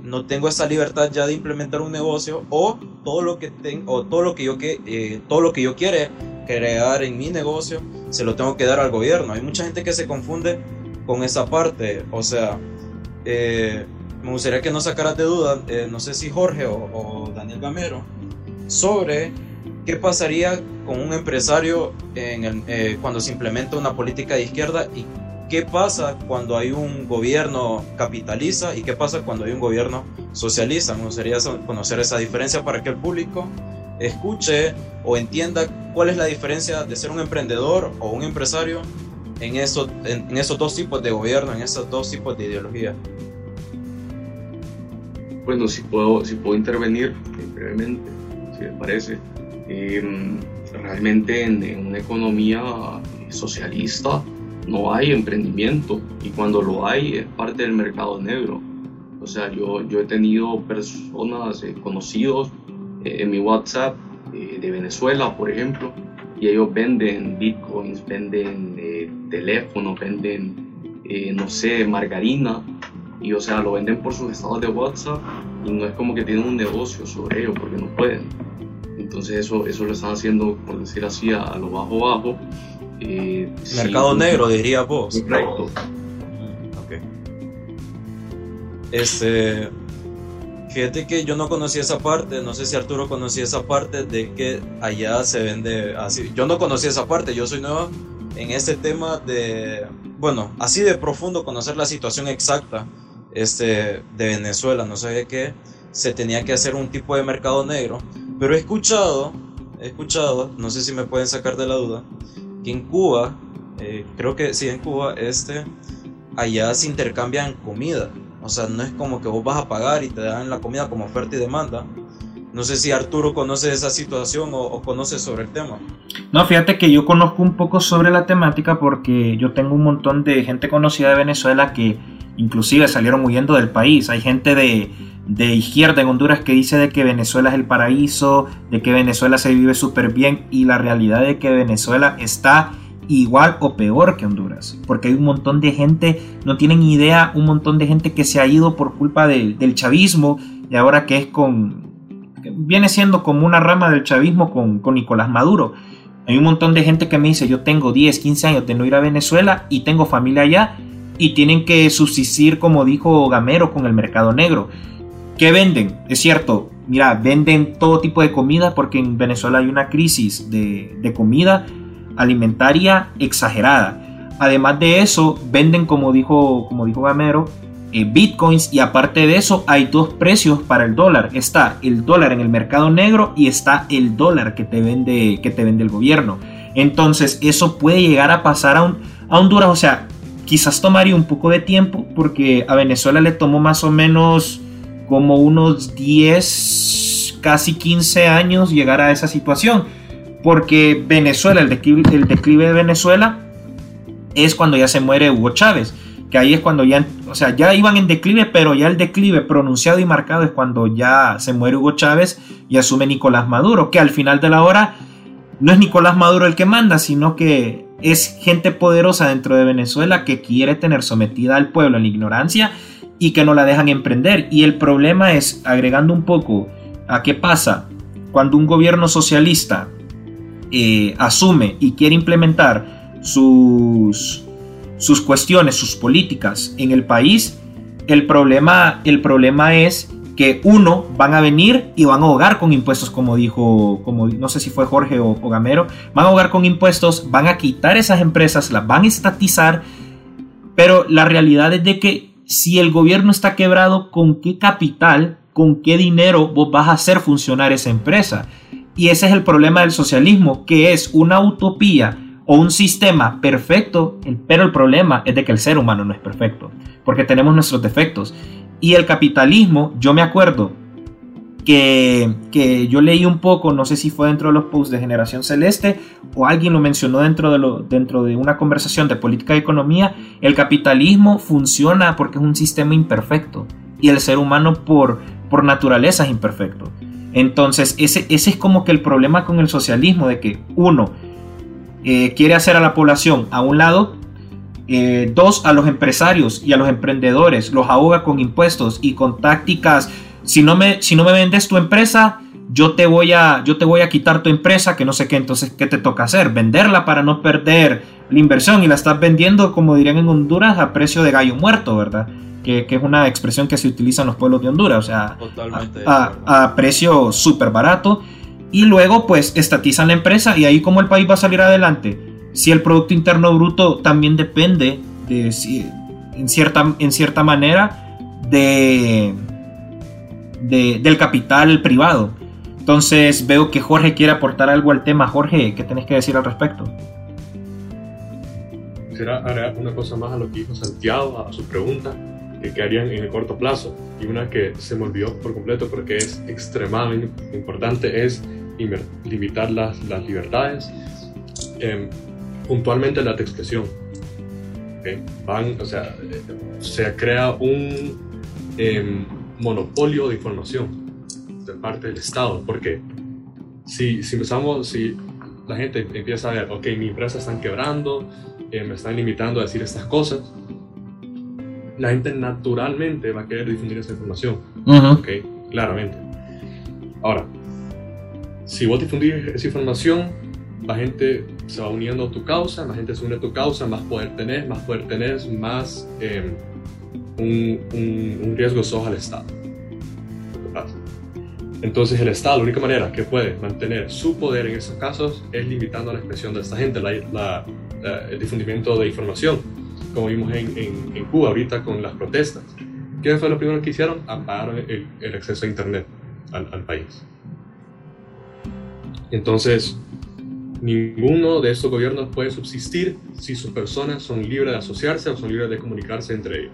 no tengo esa libertad ya de implementar un negocio o todo lo que tengo o todo lo que yo que eh, todo lo que yo quiere crear en mi negocio se lo tengo que dar al gobierno. Hay mucha gente que se confunde con esa parte. O sea eh, me gustaría que no sacaras de duda eh, no sé si Jorge o, Daniel Gamero sobre qué pasaría con un empresario en cuando se implementa una política de izquierda y qué pasa cuando hay un gobierno capitalista y qué pasa cuando hay un gobierno socialista. Me gustaría conocer esa diferencia para que el público escuche o entienda cuál es la diferencia de ser un emprendedor o un empresario en, eso, en, esos dos tipos de gobierno, en esos dos tipos de ideología. Bueno, si puedo, si puedo intervenir eh, brevemente, si me parece. Em, realmente en una economía socialista, no hay emprendimiento y cuando lo hay es parte del mercado negro. O sea, yo, yo he tenido personas eh, conocidos eh, en mi WhatsApp eh, de Venezuela, por ejemplo, y ellos venden bitcoins, venden teléfonos, venden, no sé, margarina, y o sea, lo venden por sus estados de WhatsApp y no es como que tienen un negocio sobre ello porque no pueden. Entonces eso, eso lo están haciendo, por decir así, a, a lo bajo bajo eh, Mercado negro, diría vos. Correcto. Ok. Este. Fíjate que yo no conocía esa parte, no sé si Arturo conocía esa parte de que allá se vende así. Yo no conocía esa parte, yo soy nuevo en este tema de, bueno, así de profundo conocer la situación exacta este, de Venezuela. No sabía que se tenía que hacer un tipo de mercado negro, pero he escuchado, he escuchado, no sé si me pueden sacar de la duda, que en Cuba, eh, creo que sí, en Cuba, este, allá se intercambian comida. O sea, no es como que vos vas a pagar y te dan la comida como oferta y demanda. No sé si Arturo conoce esa situación o, conoce sobre el tema. No, fíjate que yo conozco un poco sobre la temática porque yo tengo un montón de gente conocida de Venezuela que inclusive salieron huyendo del país. Hay gente de, de izquierda en Honduras que dice de que Venezuela es el paraíso, de que Venezuela se vive súper bien y la realidad de que Venezuela está igual o peor que Honduras, porque hay un montón de gente, no tienen idea, un montón de gente que se ha ido por culpa del chavismo y ahora que es con, viene siendo como una rama del chavismo con, con Nicolás Maduro. Hay un montón de gente que me dice, yo tengo 10, 15 años de no ir a Venezuela y tengo familia allá y tienen que subsistir, como dijo Gamero, con el mercado negro. ¿Qué venden? Es cierto, mira, venden todo tipo de comida porque en Venezuela hay una crisis de, de comida alimentaria exagerada. Además de eso, venden, como dijo, como dijo Gamero, eh, bitcoins y aparte de eso hay dos precios para el dólar. Está el dólar en el mercado negro y está el dólar que te vende, que te vende el gobierno. Entonces eso puede llegar a pasar a, un, a Honduras. O sea, quizás tomaría un poco de tiempo porque a Venezuela le tomó más o menos como unos 10, casi 15 años llegar a esa situación. Porque Venezuela, el declive, el declive de Venezuela es cuando ya se muere Hugo Chávez que ahí es cuando ya, o sea, ya iban en declive, pero ya el declive pronunciado y marcado es cuando ya se muere Hugo Chávez y asume Nicolás Maduro, que al final de la hora no es Nicolás Maduro el que manda, sino que es gente poderosa dentro de Venezuela que quiere tener sometida al pueblo en la ignorancia y que no la dejan emprender. Y el problema es, agregando un poco a qué pasa cuando un gobierno socialista eh, asume y quiere implementar sus sus cuestiones, sus políticas en el país, el problema, el problema es que uno van a venir y van a ahogar con impuestos, como dijo, como no sé si fue Jorge o, Gamero, van a ahogar con impuestos, van a quitar esas empresas, las van a estatizar, pero la realidad es de que si el gobierno está quebrado, ¿con qué capital, con qué dinero vos vas a hacer funcionar esa empresa? Y ese es el problema del socialismo, que es una utopía o un sistema perfecto, pero el problema es de que el ser humano no es perfecto, porque tenemos nuestros defectos. Y el capitalismo, yo me acuerdo que, que, yo leí un poco, no sé si fue dentro de los posts de Generación Celeste o alguien lo mencionó dentro de, lo, dentro de una conversación de política y economía, el capitalismo funciona porque es un sistema imperfecto y el ser humano por, por naturaleza es imperfecto. Entonces ese, ese es como que el problema con el socialismo, de que uno, eh, quiere hacer a la población a un lado, eh, dos, a los empresarios y a los emprendedores, los ahoga con impuestos y con tácticas, si no me, si no me vendes tu empresa, yo te, voy a, yo te voy a quitar tu empresa, que no sé qué, entonces, ¿qué te toca hacer? Venderla para no perder la inversión y la estás vendiendo, como dirían en Honduras, a precio de gallo muerto, ¿verdad? Que, es una expresión que se utiliza en los pueblos de Honduras, o sea, a, a, precio súper barato y luego pues estatizan la empresa y ahí como el país va a salir adelante. Si el Producto Interno Bruto también depende de, en, cierta, en cierta manera de, del capital privado. Entonces veo que Jorge quiere aportar algo al tema. Jorge, ¿qué tenés que decir al respecto? Quisiera agregar una cosa más a lo que dijo Santiago, a su pregunta, que harían en el corto plazo. Y una que se me olvidó por completo porque es extremadamente importante es limitar las, las libertades, eh, puntualmente la expresión. Van, o sea, se crea un em, monopolio de información de parte del Estado, porque si, si empezamos, si la gente empieza a ver, ok, mi empresa están quebrando, eh, me están limitando a decir estas cosas, la gente naturalmente va a querer difundir esa información, ok, claramente. Ahora, si vos difundís esa información, la gente se va uniendo a tu causa, la gente se une a tu causa, más poder tenés, más poder tenés, más em, un, un, riesgo sos al Estado. Entonces el Estado, la única manera que puede mantener su poder en esos casos es limitando la expresión de esta gente, la, el difundimiento de información, como vimos en, en, Cuba ahorita con las protestas. ¿Qué fue lo primero que hicieron? Apagar el, el acceso a Internet al, al país. Entonces, ninguno de estos gobiernos puede subsistir si sus personas son libres de asociarse o son libres de comunicarse entre ellos.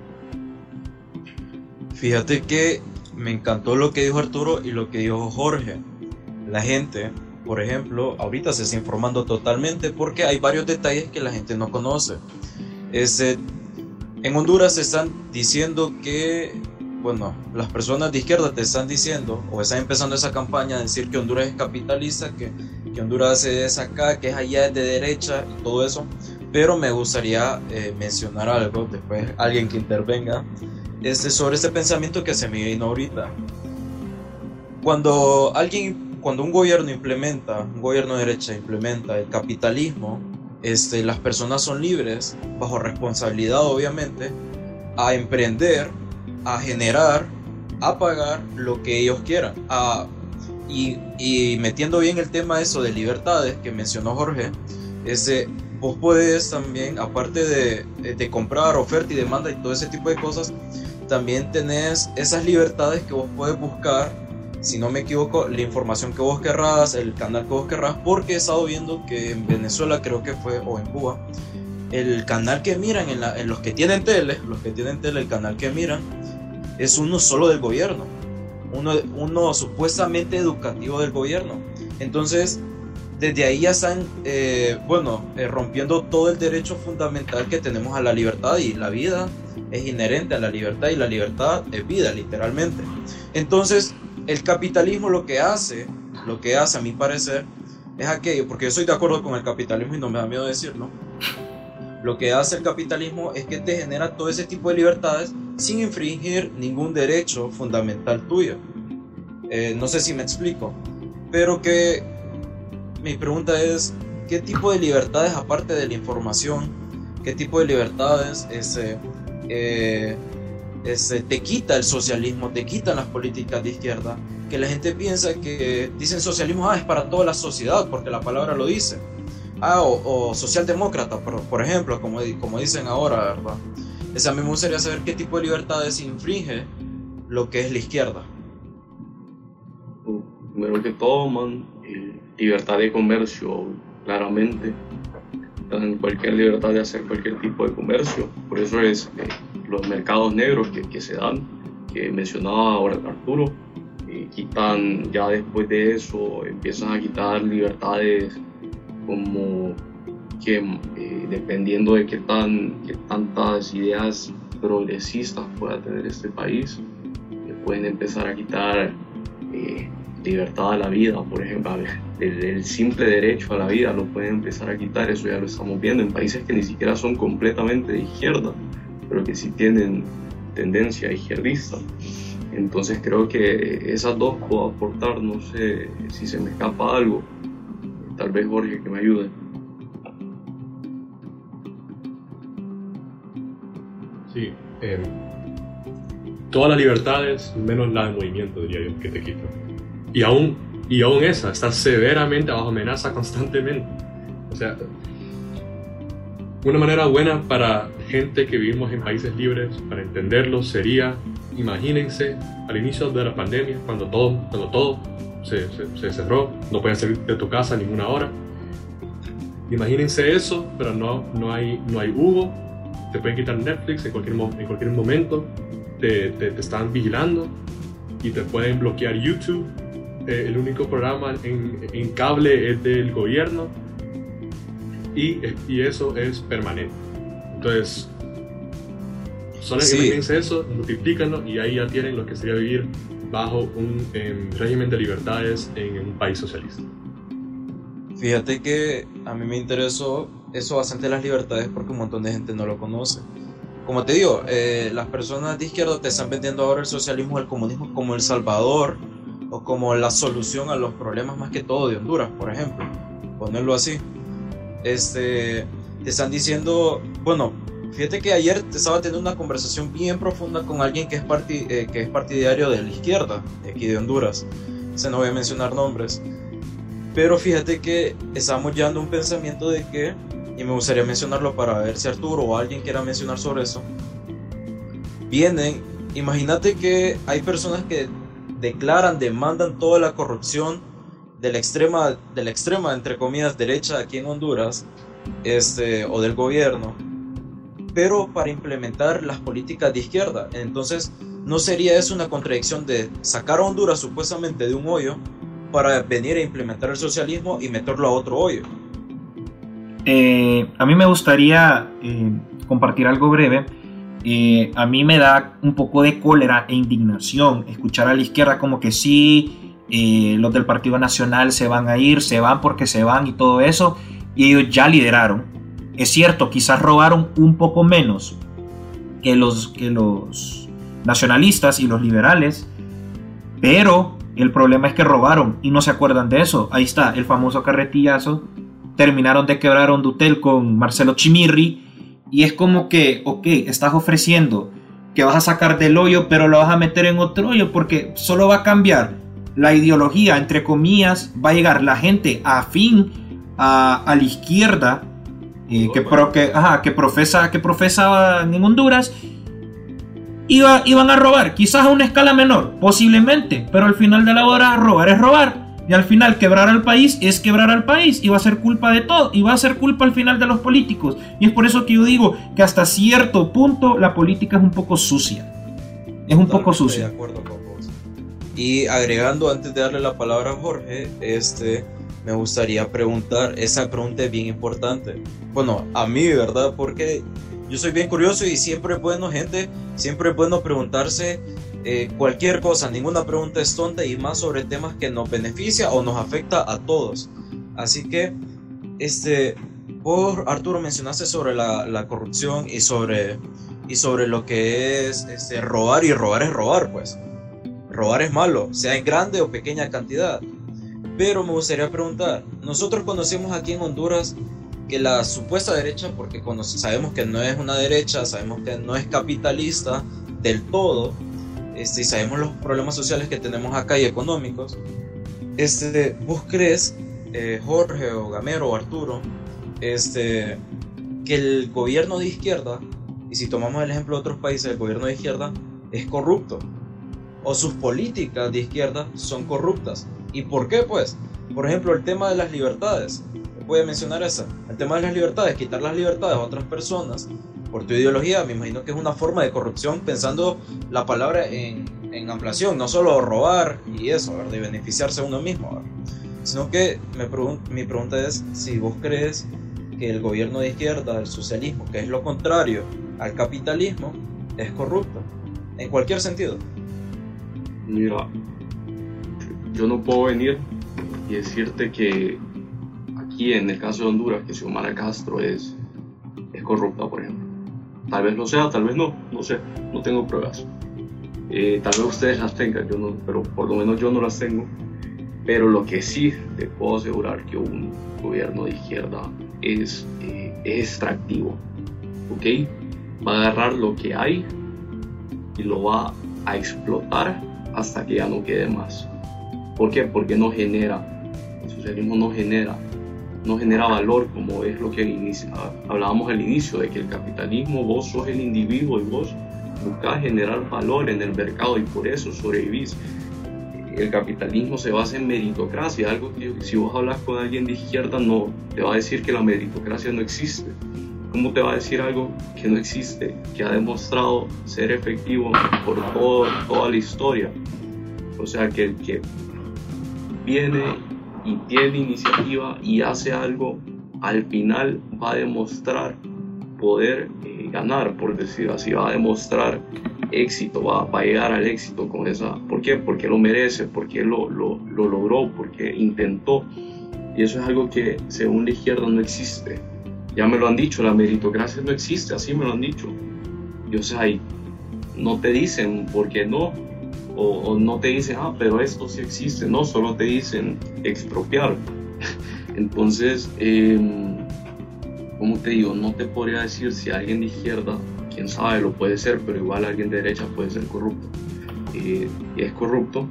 Fíjate que me encantó lo que dijo Arturo y lo que dijo Jorge. La gente, por ejemplo, ahorita se está informando totalmente porque hay varios detalles que la gente no conoce. Este, en Honduras se están diciendo que bueno, las personas de izquierda te están diciendo o están empezando esa campaña de decir que Honduras es capitalista, que, que Honduras es acá, que es allá, es de derecha y todo eso. Pero me gustaría eh, mencionar algo, después alguien que intervenga, este, sobre este pensamiento que se me vino ahorita. Cuando alguien cuando un gobierno implementa, un gobierno de derecha implementa el capitalismo, este, las personas son libres, bajo responsabilidad obviamente, a emprender, a generar, a pagar lo que ellos quieran. y, y, metiendo bien el tema eso de libertades que mencionó Jorge, ese, vos puedes también, aparte de, de comprar oferta y demanda y todo ese tipo de cosas, también tenés esas libertades que vos puedes buscar, si no me equivoco, la información que vos querrás, el canal que vos querrás, porque he estado viendo que en Venezuela creo que fue, o en Cuba, el canal que miran, en, los que tienen tele, los que tienen tele, el canal que miran, es uno solo del gobierno, uno, uno supuestamente educativo del gobierno. Entonces, desde ahí ya están, eh, bueno, eh, rompiendo todo el derecho fundamental que tenemos a la libertad y la vida es inherente a la libertad y la libertad es vida, literalmente. Entonces, el capitalismo lo que hace, lo que hace a mi parecer, es aquello, porque yo estoy de acuerdo con el capitalismo y no me da miedo decirlo, lo que hace el capitalismo es que te genera todo ese tipo de libertades sin infringir ningún derecho fundamental tuyo. Eh, no sé si me explico, pero que mi pregunta es, ¿qué tipo de libertades aparte de la información, qué tipo de libertades ese, eh, ese, te quita el socialismo, te quitan las políticas de izquierda? Que la gente piensa que dicen socialismo ah, es para toda la sociedad, porque la palabra lo dice ah, o, socialdemócrata, por, por, ejemplo, como, como dicen ahora, ¿verdad? a mí me gustaría saber qué tipo de libertades infringe lo que es la izquierda. Primero que todo, man, eh, libertad de comercio, claramente. Dan cualquier libertad de hacer cualquier tipo de comercio. Por eso es eh, los mercados negros que, que, se dan, que mencionaba ahora Arturo, eh, quitan ya después de eso, empiezan a quitar libertades como que eh, dependiendo de qué, tan, tantas ideas progresistas pueda tener este país, le pueden empezar a quitar eh, libertad a la vida, por ejemplo, el, simple derecho a la vida lo pueden empezar a quitar, eso ya lo estamos viendo en países que ni siquiera son completamente de izquierda, pero que sí tienen tendencia izquierdista. Entonces creo que esas dos puedo aportar, no sé si se me escapa algo, Tal vez Jorge que me ayude. Sí. Eh, todas las libertades, menos la de movimiento, diría yo, que te quito. Y aún, y aún esa está severamente bajo amenaza constantemente. O sea, una manera buena para gente que vivimos en países libres, para entenderlo, sería, imagínense, al inicio de la pandemia, cuando todo, cuando todo se, se, cerró, no puedes salir de tu casa a ninguna hora. Imagínense eso, pero no, no, hay, no hay Hugo, te pueden quitar Netflix en cualquier, en cualquier momento, te, te, están vigilando y te pueden bloquear YouTube. Eh, el único programa en, en, cable es del gobierno y, y eso es permanente. Entonces, solo imagínense eso, multiplícanlo y ahí ya tienen lo que sería vivir bajo un em, régimen de libertades en un país socialista. Fíjate que a mí me interesó eso bastante las libertades porque un montón de gente no lo conoce. Como te digo, eh, las personas de izquierda te están vendiendo ahora el socialismo el comunismo como El Salvador o como la solución a los problemas más que todo de Honduras, por ejemplo. Ponerlo así. Este, te están diciendo, bueno, Fíjate que ayer estaba teniendo una conversación bien profunda con alguien que es, eh, que es partidario de la izquierda, aquí de Honduras. Se no voy a mencionar nombres. Pero fíjate que estábamos llevando un pensamiento de que, y me gustaría mencionarlo para ver si Arturo o alguien quiera mencionar sobre eso. Vienen, imagínate que hay personas que declaran, demandan toda la corrupción de la extrema, de la extrema entre comillas, derecha aquí en Honduras, este, o del gobierno pero para implementar las políticas de izquierda. Entonces, ¿no sería eso una contradicción de sacar a Honduras supuestamente de un hoyo para venir a implementar el socialismo y meterlo a otro hoyo? Eh, a mí me gustaría eh, compartir algo breve. Eh, a mí me da un poco de cólera e indignación escuchar a la izquierda como que sí, los del Partido Nacional se van a ir, se van porque se van y todo eso, y ellos ya lideraron es cierto, quizás robaron un poco menos que los, que los nacionalistas y los liberales, pero El problema es que robaron y no se acuerdan de eso. Ahí está, el famoso carretillazo. Terminaron de quebrar un Dutel con Marcelo Chimirri. Y es como que, ok, estás ofreciendo que vas a sacar del hoyo, pero lo vas a meter en otro hoyo porque solo va a cambiar la ideología, entre comillas, va a llegar la gente afín a, a la izquierda eh, que, pro, que, ajá, que, profesa, que profesa en Honduras iba, iban a robar, quizás a una escala menor, posiblemente, pero al final de la hora robar es robar. Y al final quebrar al país es quebrar al país y va a ser culpa de todo y va a ser culpa al final de los políticos. Y es por eso que yo digo que hasta cierto punto la política es un poco sucia. Es un poco sucia. De acuerdo con vos. Y agregando antes de darle la palabra a Jorge, este me gustaría preguntar, esa pregunta es bien importante. Bueno, a mí, ¿verdad? Porque yo soy bien curioso y siempre es bueno, gente, siempre es bueno preguntarse eh, cualquier cosa, ninguna pregunta es tonta y más sobre temas que nos beneficia o nos afecta a todos. Así que, este, vos, Arturo, mencionaste sobre la, corrupción y sobre, y sobre lo que es este, robar y robar es robar, pues. Robar es malo, sea en grande o pequeña cantidad. Pero me gustaría preguntar, nosotros conocemos aquí en Honduras que la supuesta derecha, porque sabemos que no es una derecha, sabemos que no es capitalista del todo, este, y sabemos los problemas sociales que tenemos acá y económicos, este, ¿vos crees, eh, Jorge o Gamero o Arturo, este, que el gobierno de izquierda, y si tomamos el ejemplo de otros países, el gobierno de izquierda es corrupto? ¿O sus políticas de izquierda son corruptas? ¿Y por qué? Pues, por ejemplo, el tema de las libertades. Puede mencionar esa. El tema de las libertades, quitar las libertades a otras personas por tu ideología, me imagino que es una forma de corrupción pensando la palabra en, en ampliación, no solo robar y eso, de beneficiarse a uno mismo, sino que me mi pregunta es si vos crees que el gobierno de izquierda, el socialismo, que es lo contrario al capitalismo, es corrupto, en cualquier sentido. Mira, yo no puedo venir y decirte que aquí en el caso de Honduras, que Xiomara Castro es, es corrupta, por ejemplo. Tal vez lo sea, tal vez no, no sé, no tengo pruebas. Eh, tal vez ustedes las tengan, yo no, pero por lo menos yo no las tengo. Pero lo que sí te puedo asegurar que un gobierno de izquierda es, eh, es extractivo, ¿ok? Va a agarrar lo que hay y lo va a explotar hasta que ya no quede más. ¿Por qué? Porque no genera, el socialismo no genera, no genera valor como es lo que hablábamos al inicio, de que el capitalismo, vos sos el individuo y vos buscas generar valor en el mercado y por eso sobrevivís. El capitalismo se basa en meritocracia, algo que si vos hablas con alguien de izquierda no te va a decir que la meritocracia no existe. ¿Cómo te va a decir algo que no existe, que ha demostrado ser efectivo por todo, toda la historia? O sea, que el que viene y tiene iniciativa y hace algo, al final va a demostrar poder eh, ganar, por decir así, va a demostrar éxito, va, a llegar al éxito con esa. ¿Por qué? Porque lo merece, porque lo, lo, lo logró, porque intentó. Y eso es algo que según la izquierda no existe. Ya me lo han dicho, la meritocracia no existe, así me lo han dicho. Y o sea, no te dicen por qué no, o, no te dicen, ah, pero esto sí existe, no, solo te dicen expropiar. Entonces, eh, como te digo, no te podría decir si alguien de izquierda, quién sabe, lo puede ser, pero igual alguien de derecha puede ser corrupto. Eh, es corrupto,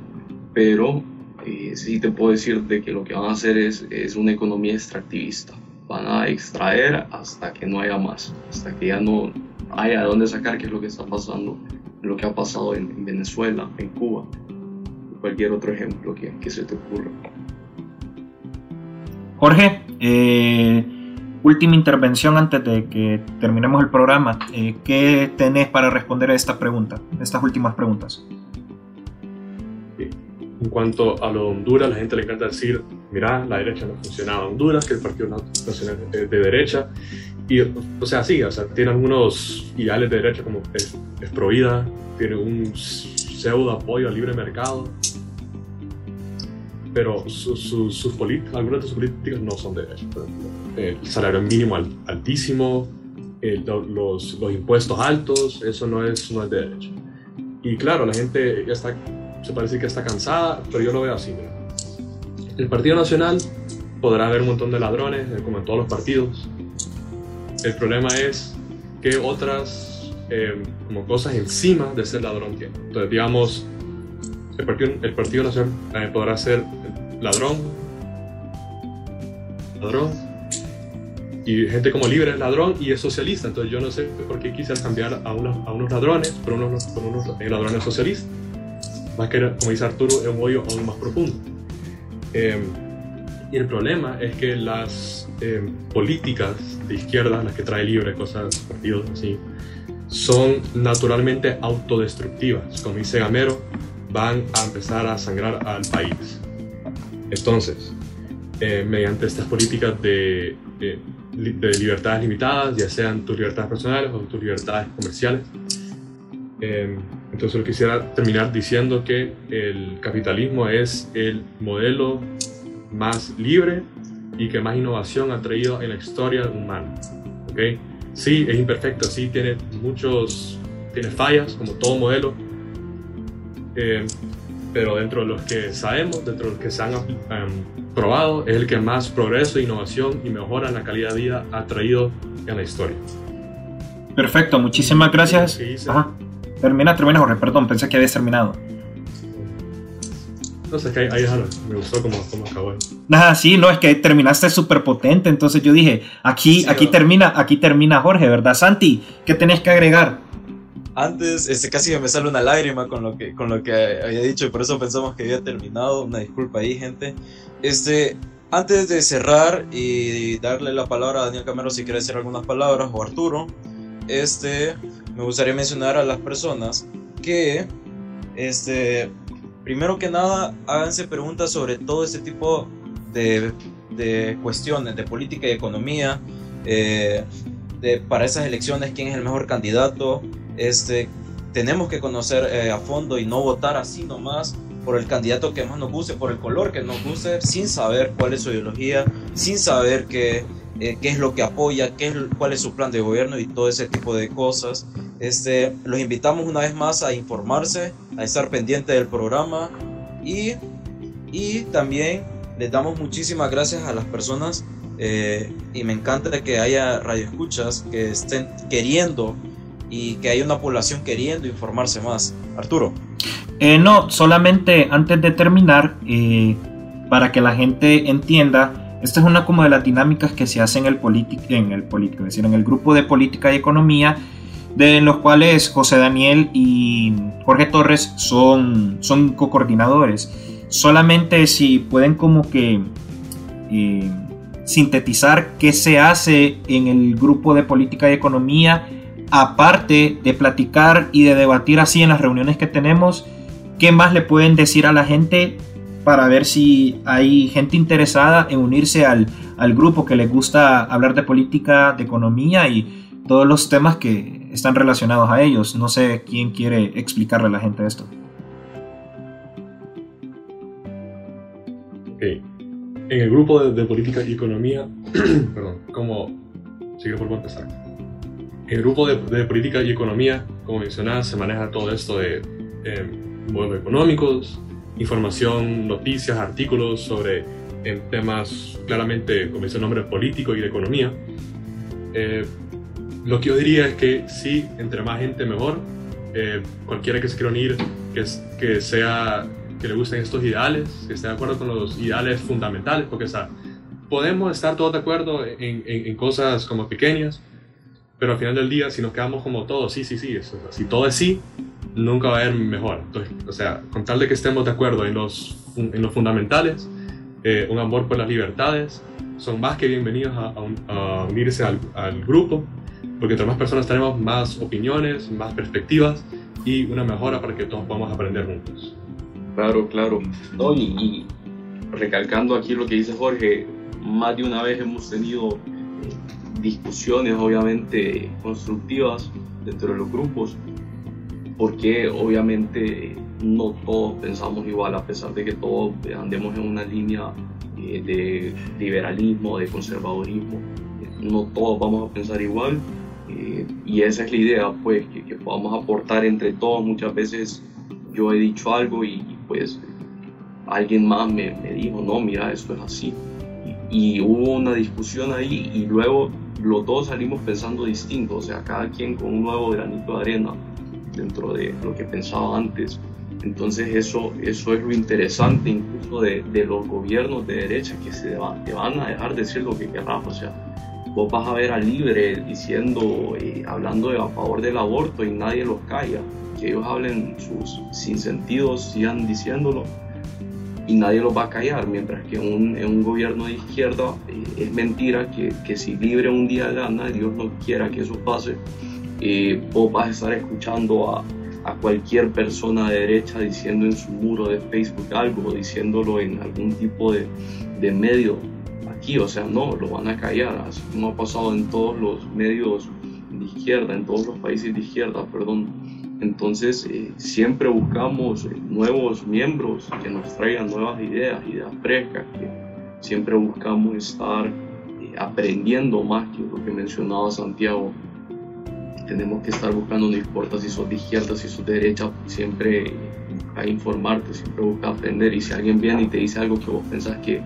pero eh, sí te puedo decir de que lo que van a hacer es, es una economía extractivista. Van a extraer hasta que no haya más, hasta que ya no haya de dónde sacar, qué es lo que está pasando lo que ha pasado en, Venezuela, en Cuba, cualquier otro ejemplo que, que se te ocurra. Jorge, eh, última intervención antes de que terminemos el programa. Eh, ¿Qué tenés para responder a esta pregunta, estas últimas preguntas? En cuanto a lo de Honduras, la gente le encanta decir, mira, la derecha no funcionaba en Honduras, que el Partido Nacional es de derecha, y, o sea, sí, o sea, tiene algunos ideales de derecha como es, es prohibida, tiene un pseudo apoyo al libre mercado, pero sus políticas, algunas de sus políticas no son de derecha. El salario mínimo altísimo, los, los, impuestos altos, eso no es, no es de derecha. Y claro, la gente ya está se parece que está cansada, pero yo lo veo así. El Partido Nacional podrá haber un montón de ladrones, como en todos los partidos. El problema es que otras eh, como cosas encima de ser ladrón tiene. Entonces, digamos, el Partido, el partido Nacional eh, podrá ser ladrón, ladrón, y gente como libre es ladrón y es socialista. Entonces yo no sé por qué quisiera cambiar a unos, a unos ladrones por unos, por unos ladrones socialistas. Más que, como dice Arturo, es un hoyo aún más profundo. Em, y el problema es que las em, políticas de izquierda, las que trae libre, cosas, partidos así, son naturalmente autodestructivas. Como dice Gamero, van a empezar a sangrar al país. Entonces, eh, mediante estas políticas de, de, libertades limitadas, ya sean tus libertades personales o tus libertades comerciales, em, entonces lo quisiera terminar diciendo que el capitalismo es el modelo más libre y que más innovación ha traído en la historia humana. ¿okay? Sí, es imperfecto, sí tiene muchos, tiene fallas como todo modelo, eh, pero dentro de los que sabemos, dentro de los que se han um, probado, es el que más progreso, innovación y mejora en la calidad de vida ha traído en la historia. Perfecto, muchísimas gracias. Termina, termina, Jorge, perdón, pensé que habías terminado. No sé, que ahí, ahí me gustó cómo, cómo acabó. Nada, sí, no, es que terminaste súper potente, entonces yo dije, aquí, aquí, termina, aquí termina Jorge, ¿verdad? Santi, ¿qué tenés que agregar? Antes, este, casi me sale una lágrima con lo que, con lo que había dicho y por eso pensamos que había terminado. Una disculpa ahí, gente. Este, antes de cerrar y darle la palabra a Daniel Camero si quiere decir algunas palabras o Arturo, este, me gustaría mencionar a las personas que, este, primero que nada, háganse preguntas sobre todo este tipo de, de cuestiones de política y economía. Eh, de, para esas elecciones, quién es el mejor candidato, este, tenemos que conocer eh, a fondo y no votar así nomás por el candidato que más nos guste, por el color que nos guste, sin saber cuál es su ideología, sin saber qué, eh, qué es lo que apoya, qué es, cuál es su plan de gobierno y todo ese tipo de cosas. Este, los invitamos una vez más a informarse, a estar pendiente del programa y, y también les damos muchísimas gracias a las personas eh, y me encanta que haya radioescuchas que estén queriendo y que hay una población queriendo informarse más. Arturo. Eh, no, solamente antes de terminar, eh, para que la gente entienda, esta es una como de las dinámicas que se hacen en el, en el político, es decir, en el grupo de política y economía, de los cuales José Daniel y Jorge Torres son, son co-coordinadores. Solamente si pueden como que eh, sintetizar qué se hace en el grupo de política y economía aparte de platicar y de debatir así en las reuniones que tenemos, ¿qué más le pueden decir a la gente para ver si hay gente interesada en unirse al, grupo que les gusta hablar de política, de economía y todos los temas que están relacionados a ellos? No sé quién quiere explicarle a la gente esto. En el grupo de, política y economía, perdón, como... Sigue por empezar el grupo de, política y economía, como mencionas, se maneja todo esto de eh, modelos económicos, información, noticias, artículos sobre temas claramente, como dice el nombre, político y de economía. Eh, lo que yo diría es que sí, entre más gente mejor. Eh, cualquiera que se quiera unir, que, que sea que le gusten estos ideales, que esté de acuerdo con los ideales fundamentales, porque o podemos estar todos de acuerdo en, en, en cosas como pequeñas, pero al final del día, si nos quedamos como todos, sí, sí, sí, eso, si todo es sí, nunca va a haber mejor. Entonces, o sea, con tal de que estemos de acuerdo en los, en los fundamentales, eh, un amor por las libertades, son más que bienvenidos a, unirse al, al, grupo, porque entre más personas tenemos más opiniones, más perspectivas y una mejora para que todos podamos aprender juntos. Claro, claro. No, y, y recalcando aquí lo que dice Jorge, más de una vez hemos tenido discusiones obviamente constructivas dentro de los grupos, porque obviamente no todos pensamos igual, a pesar de que todos andemos en una línea eh, de liberalismo, de conservadorismo, no todos vamos a pensar igual. Eh, y esa es la idea, pues, que, podamos aportar entre todos. Muchas veces yo he dicho algo y, pues alguien más me, me dijo, no, mira, esto es así. Y, y, hubo una discusión ahí y luego los dos salimos pensando distinto, o sea, cada quien con un nuevo granito de arena dentro de lo que pensaba antes. Entonces eso, eso es lo interesante incluso de, de los gobiernos de derecha que se te van a dejar decir lo que querrás. O sea, vos vas a ver a Libre diciendo, eh, hablando a favor del aborto y nadie los calla. Que ellos hablen sus sinsentidos, sigan diciéndolo y nadie los va a callar. Mientras que en un, gobierno de izquierda eh, es mentira que, que, si Libre un día gana, Dios no quiera que eso pase, eh, vos vas a estar escuchando a a cualquier persona de derecha diciendo en su muro de Facebook algo, diciéndolo en algún tipo de, de medio aquí, o sea, no, lo van a callar, así como ha pasado en todos los medios de izquierda, en todos los países de izquierda, perdón. Entonces, eh, siempre buscamos eh, nuevos miembros que nos traigan nuevas ideas, ideas frescas, que siempre buscamos estar eh, aprendiendo más que lo que mencionaba Santiago. Tenemos que estar buscando, no importa si sos de izquierda, si sos de derecha, siempre a informarte, siempre busca aprender. Y si alguien viene y te dice algo que vos pensás que,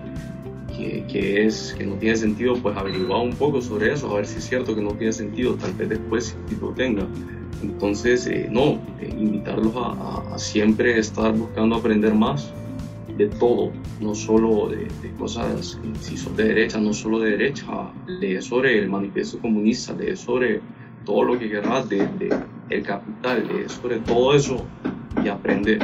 que, que, es, que no tiene sentido, pues averigua un poco sobre eso, a ver si es cierto que no tiene sentido, tal vez después si lo tenga. Entonces, eh, no, eh, invitarlos a, a, siempre estar buscando aprender más de todo, no solo de, de, cosas, si de derecha, no solo de derecha, lee sobre el manifiesto comunista, lee sobre todo lo que querrás de, el capital, sobre todo eso y aprender.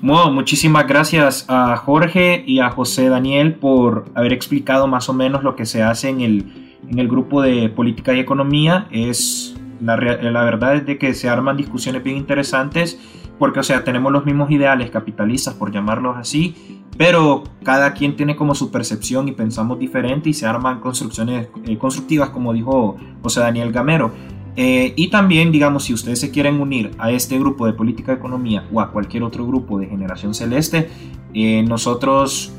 Bueno, muchísimas gracias a Jorge y a José Daniel por haber explicado más o menos lo que se hace en el, en el grupo de política y economía. Es la, la verdad es de que se arman discusiones bien interesantes porque, o sea, tenemos los mismos ideales capitalistas, por llamarlos así, pero cada quien tiene como su percepción y pensamos diferente y se arman construcciones eh, constructivas, como dijo José Daniel Gamero. Eh, y también, digamos, si ustedes se quieren unir a este grupo de política de economía o a cualquier otro grupo de generación celeste, eh, nosotros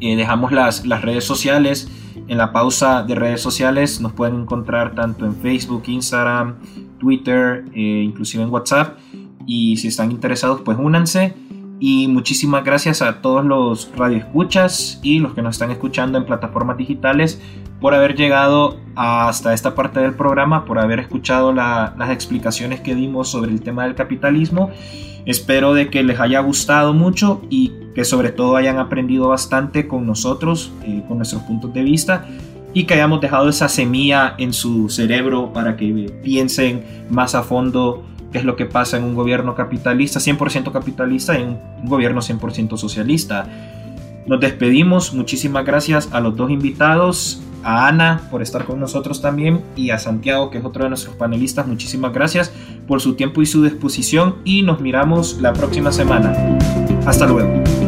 dejamos las, las redes sociales. En la pausa de redes sociales nos pueden encontrar tanto en Facebook, Instagram, Twitter, inclusive en WhatsApp. Y si están interesados, pues únanse. Y muchísimas gracias a todos los radioescuchas y los que nos están escuchando en plataformas digitales por haber llegado hasta esta parte del programa, por haber escuchado las explicaciones que dimos sobre el tema del capitalismo. Espero de que les haya gustado mucho y que sobre todo hayan aprendido bastante con nosotros, eh, con nuestros puntos de vista y que hayamos dejado esa semilla en su cerebro para que piensen más a fondo qué es lo que pasa en un gobierno capitalista, 100% capitalista, en un gobierno 100% socialista. Nos despedimos, muchísimas gracias a los dos invitados, a Ana por estar con nosotros también y a Santiago, que es otro de nuestros panelistas, muchísimas gracias por su tiempo y su disposición y nos miramos la próxima semana. Hasta luego.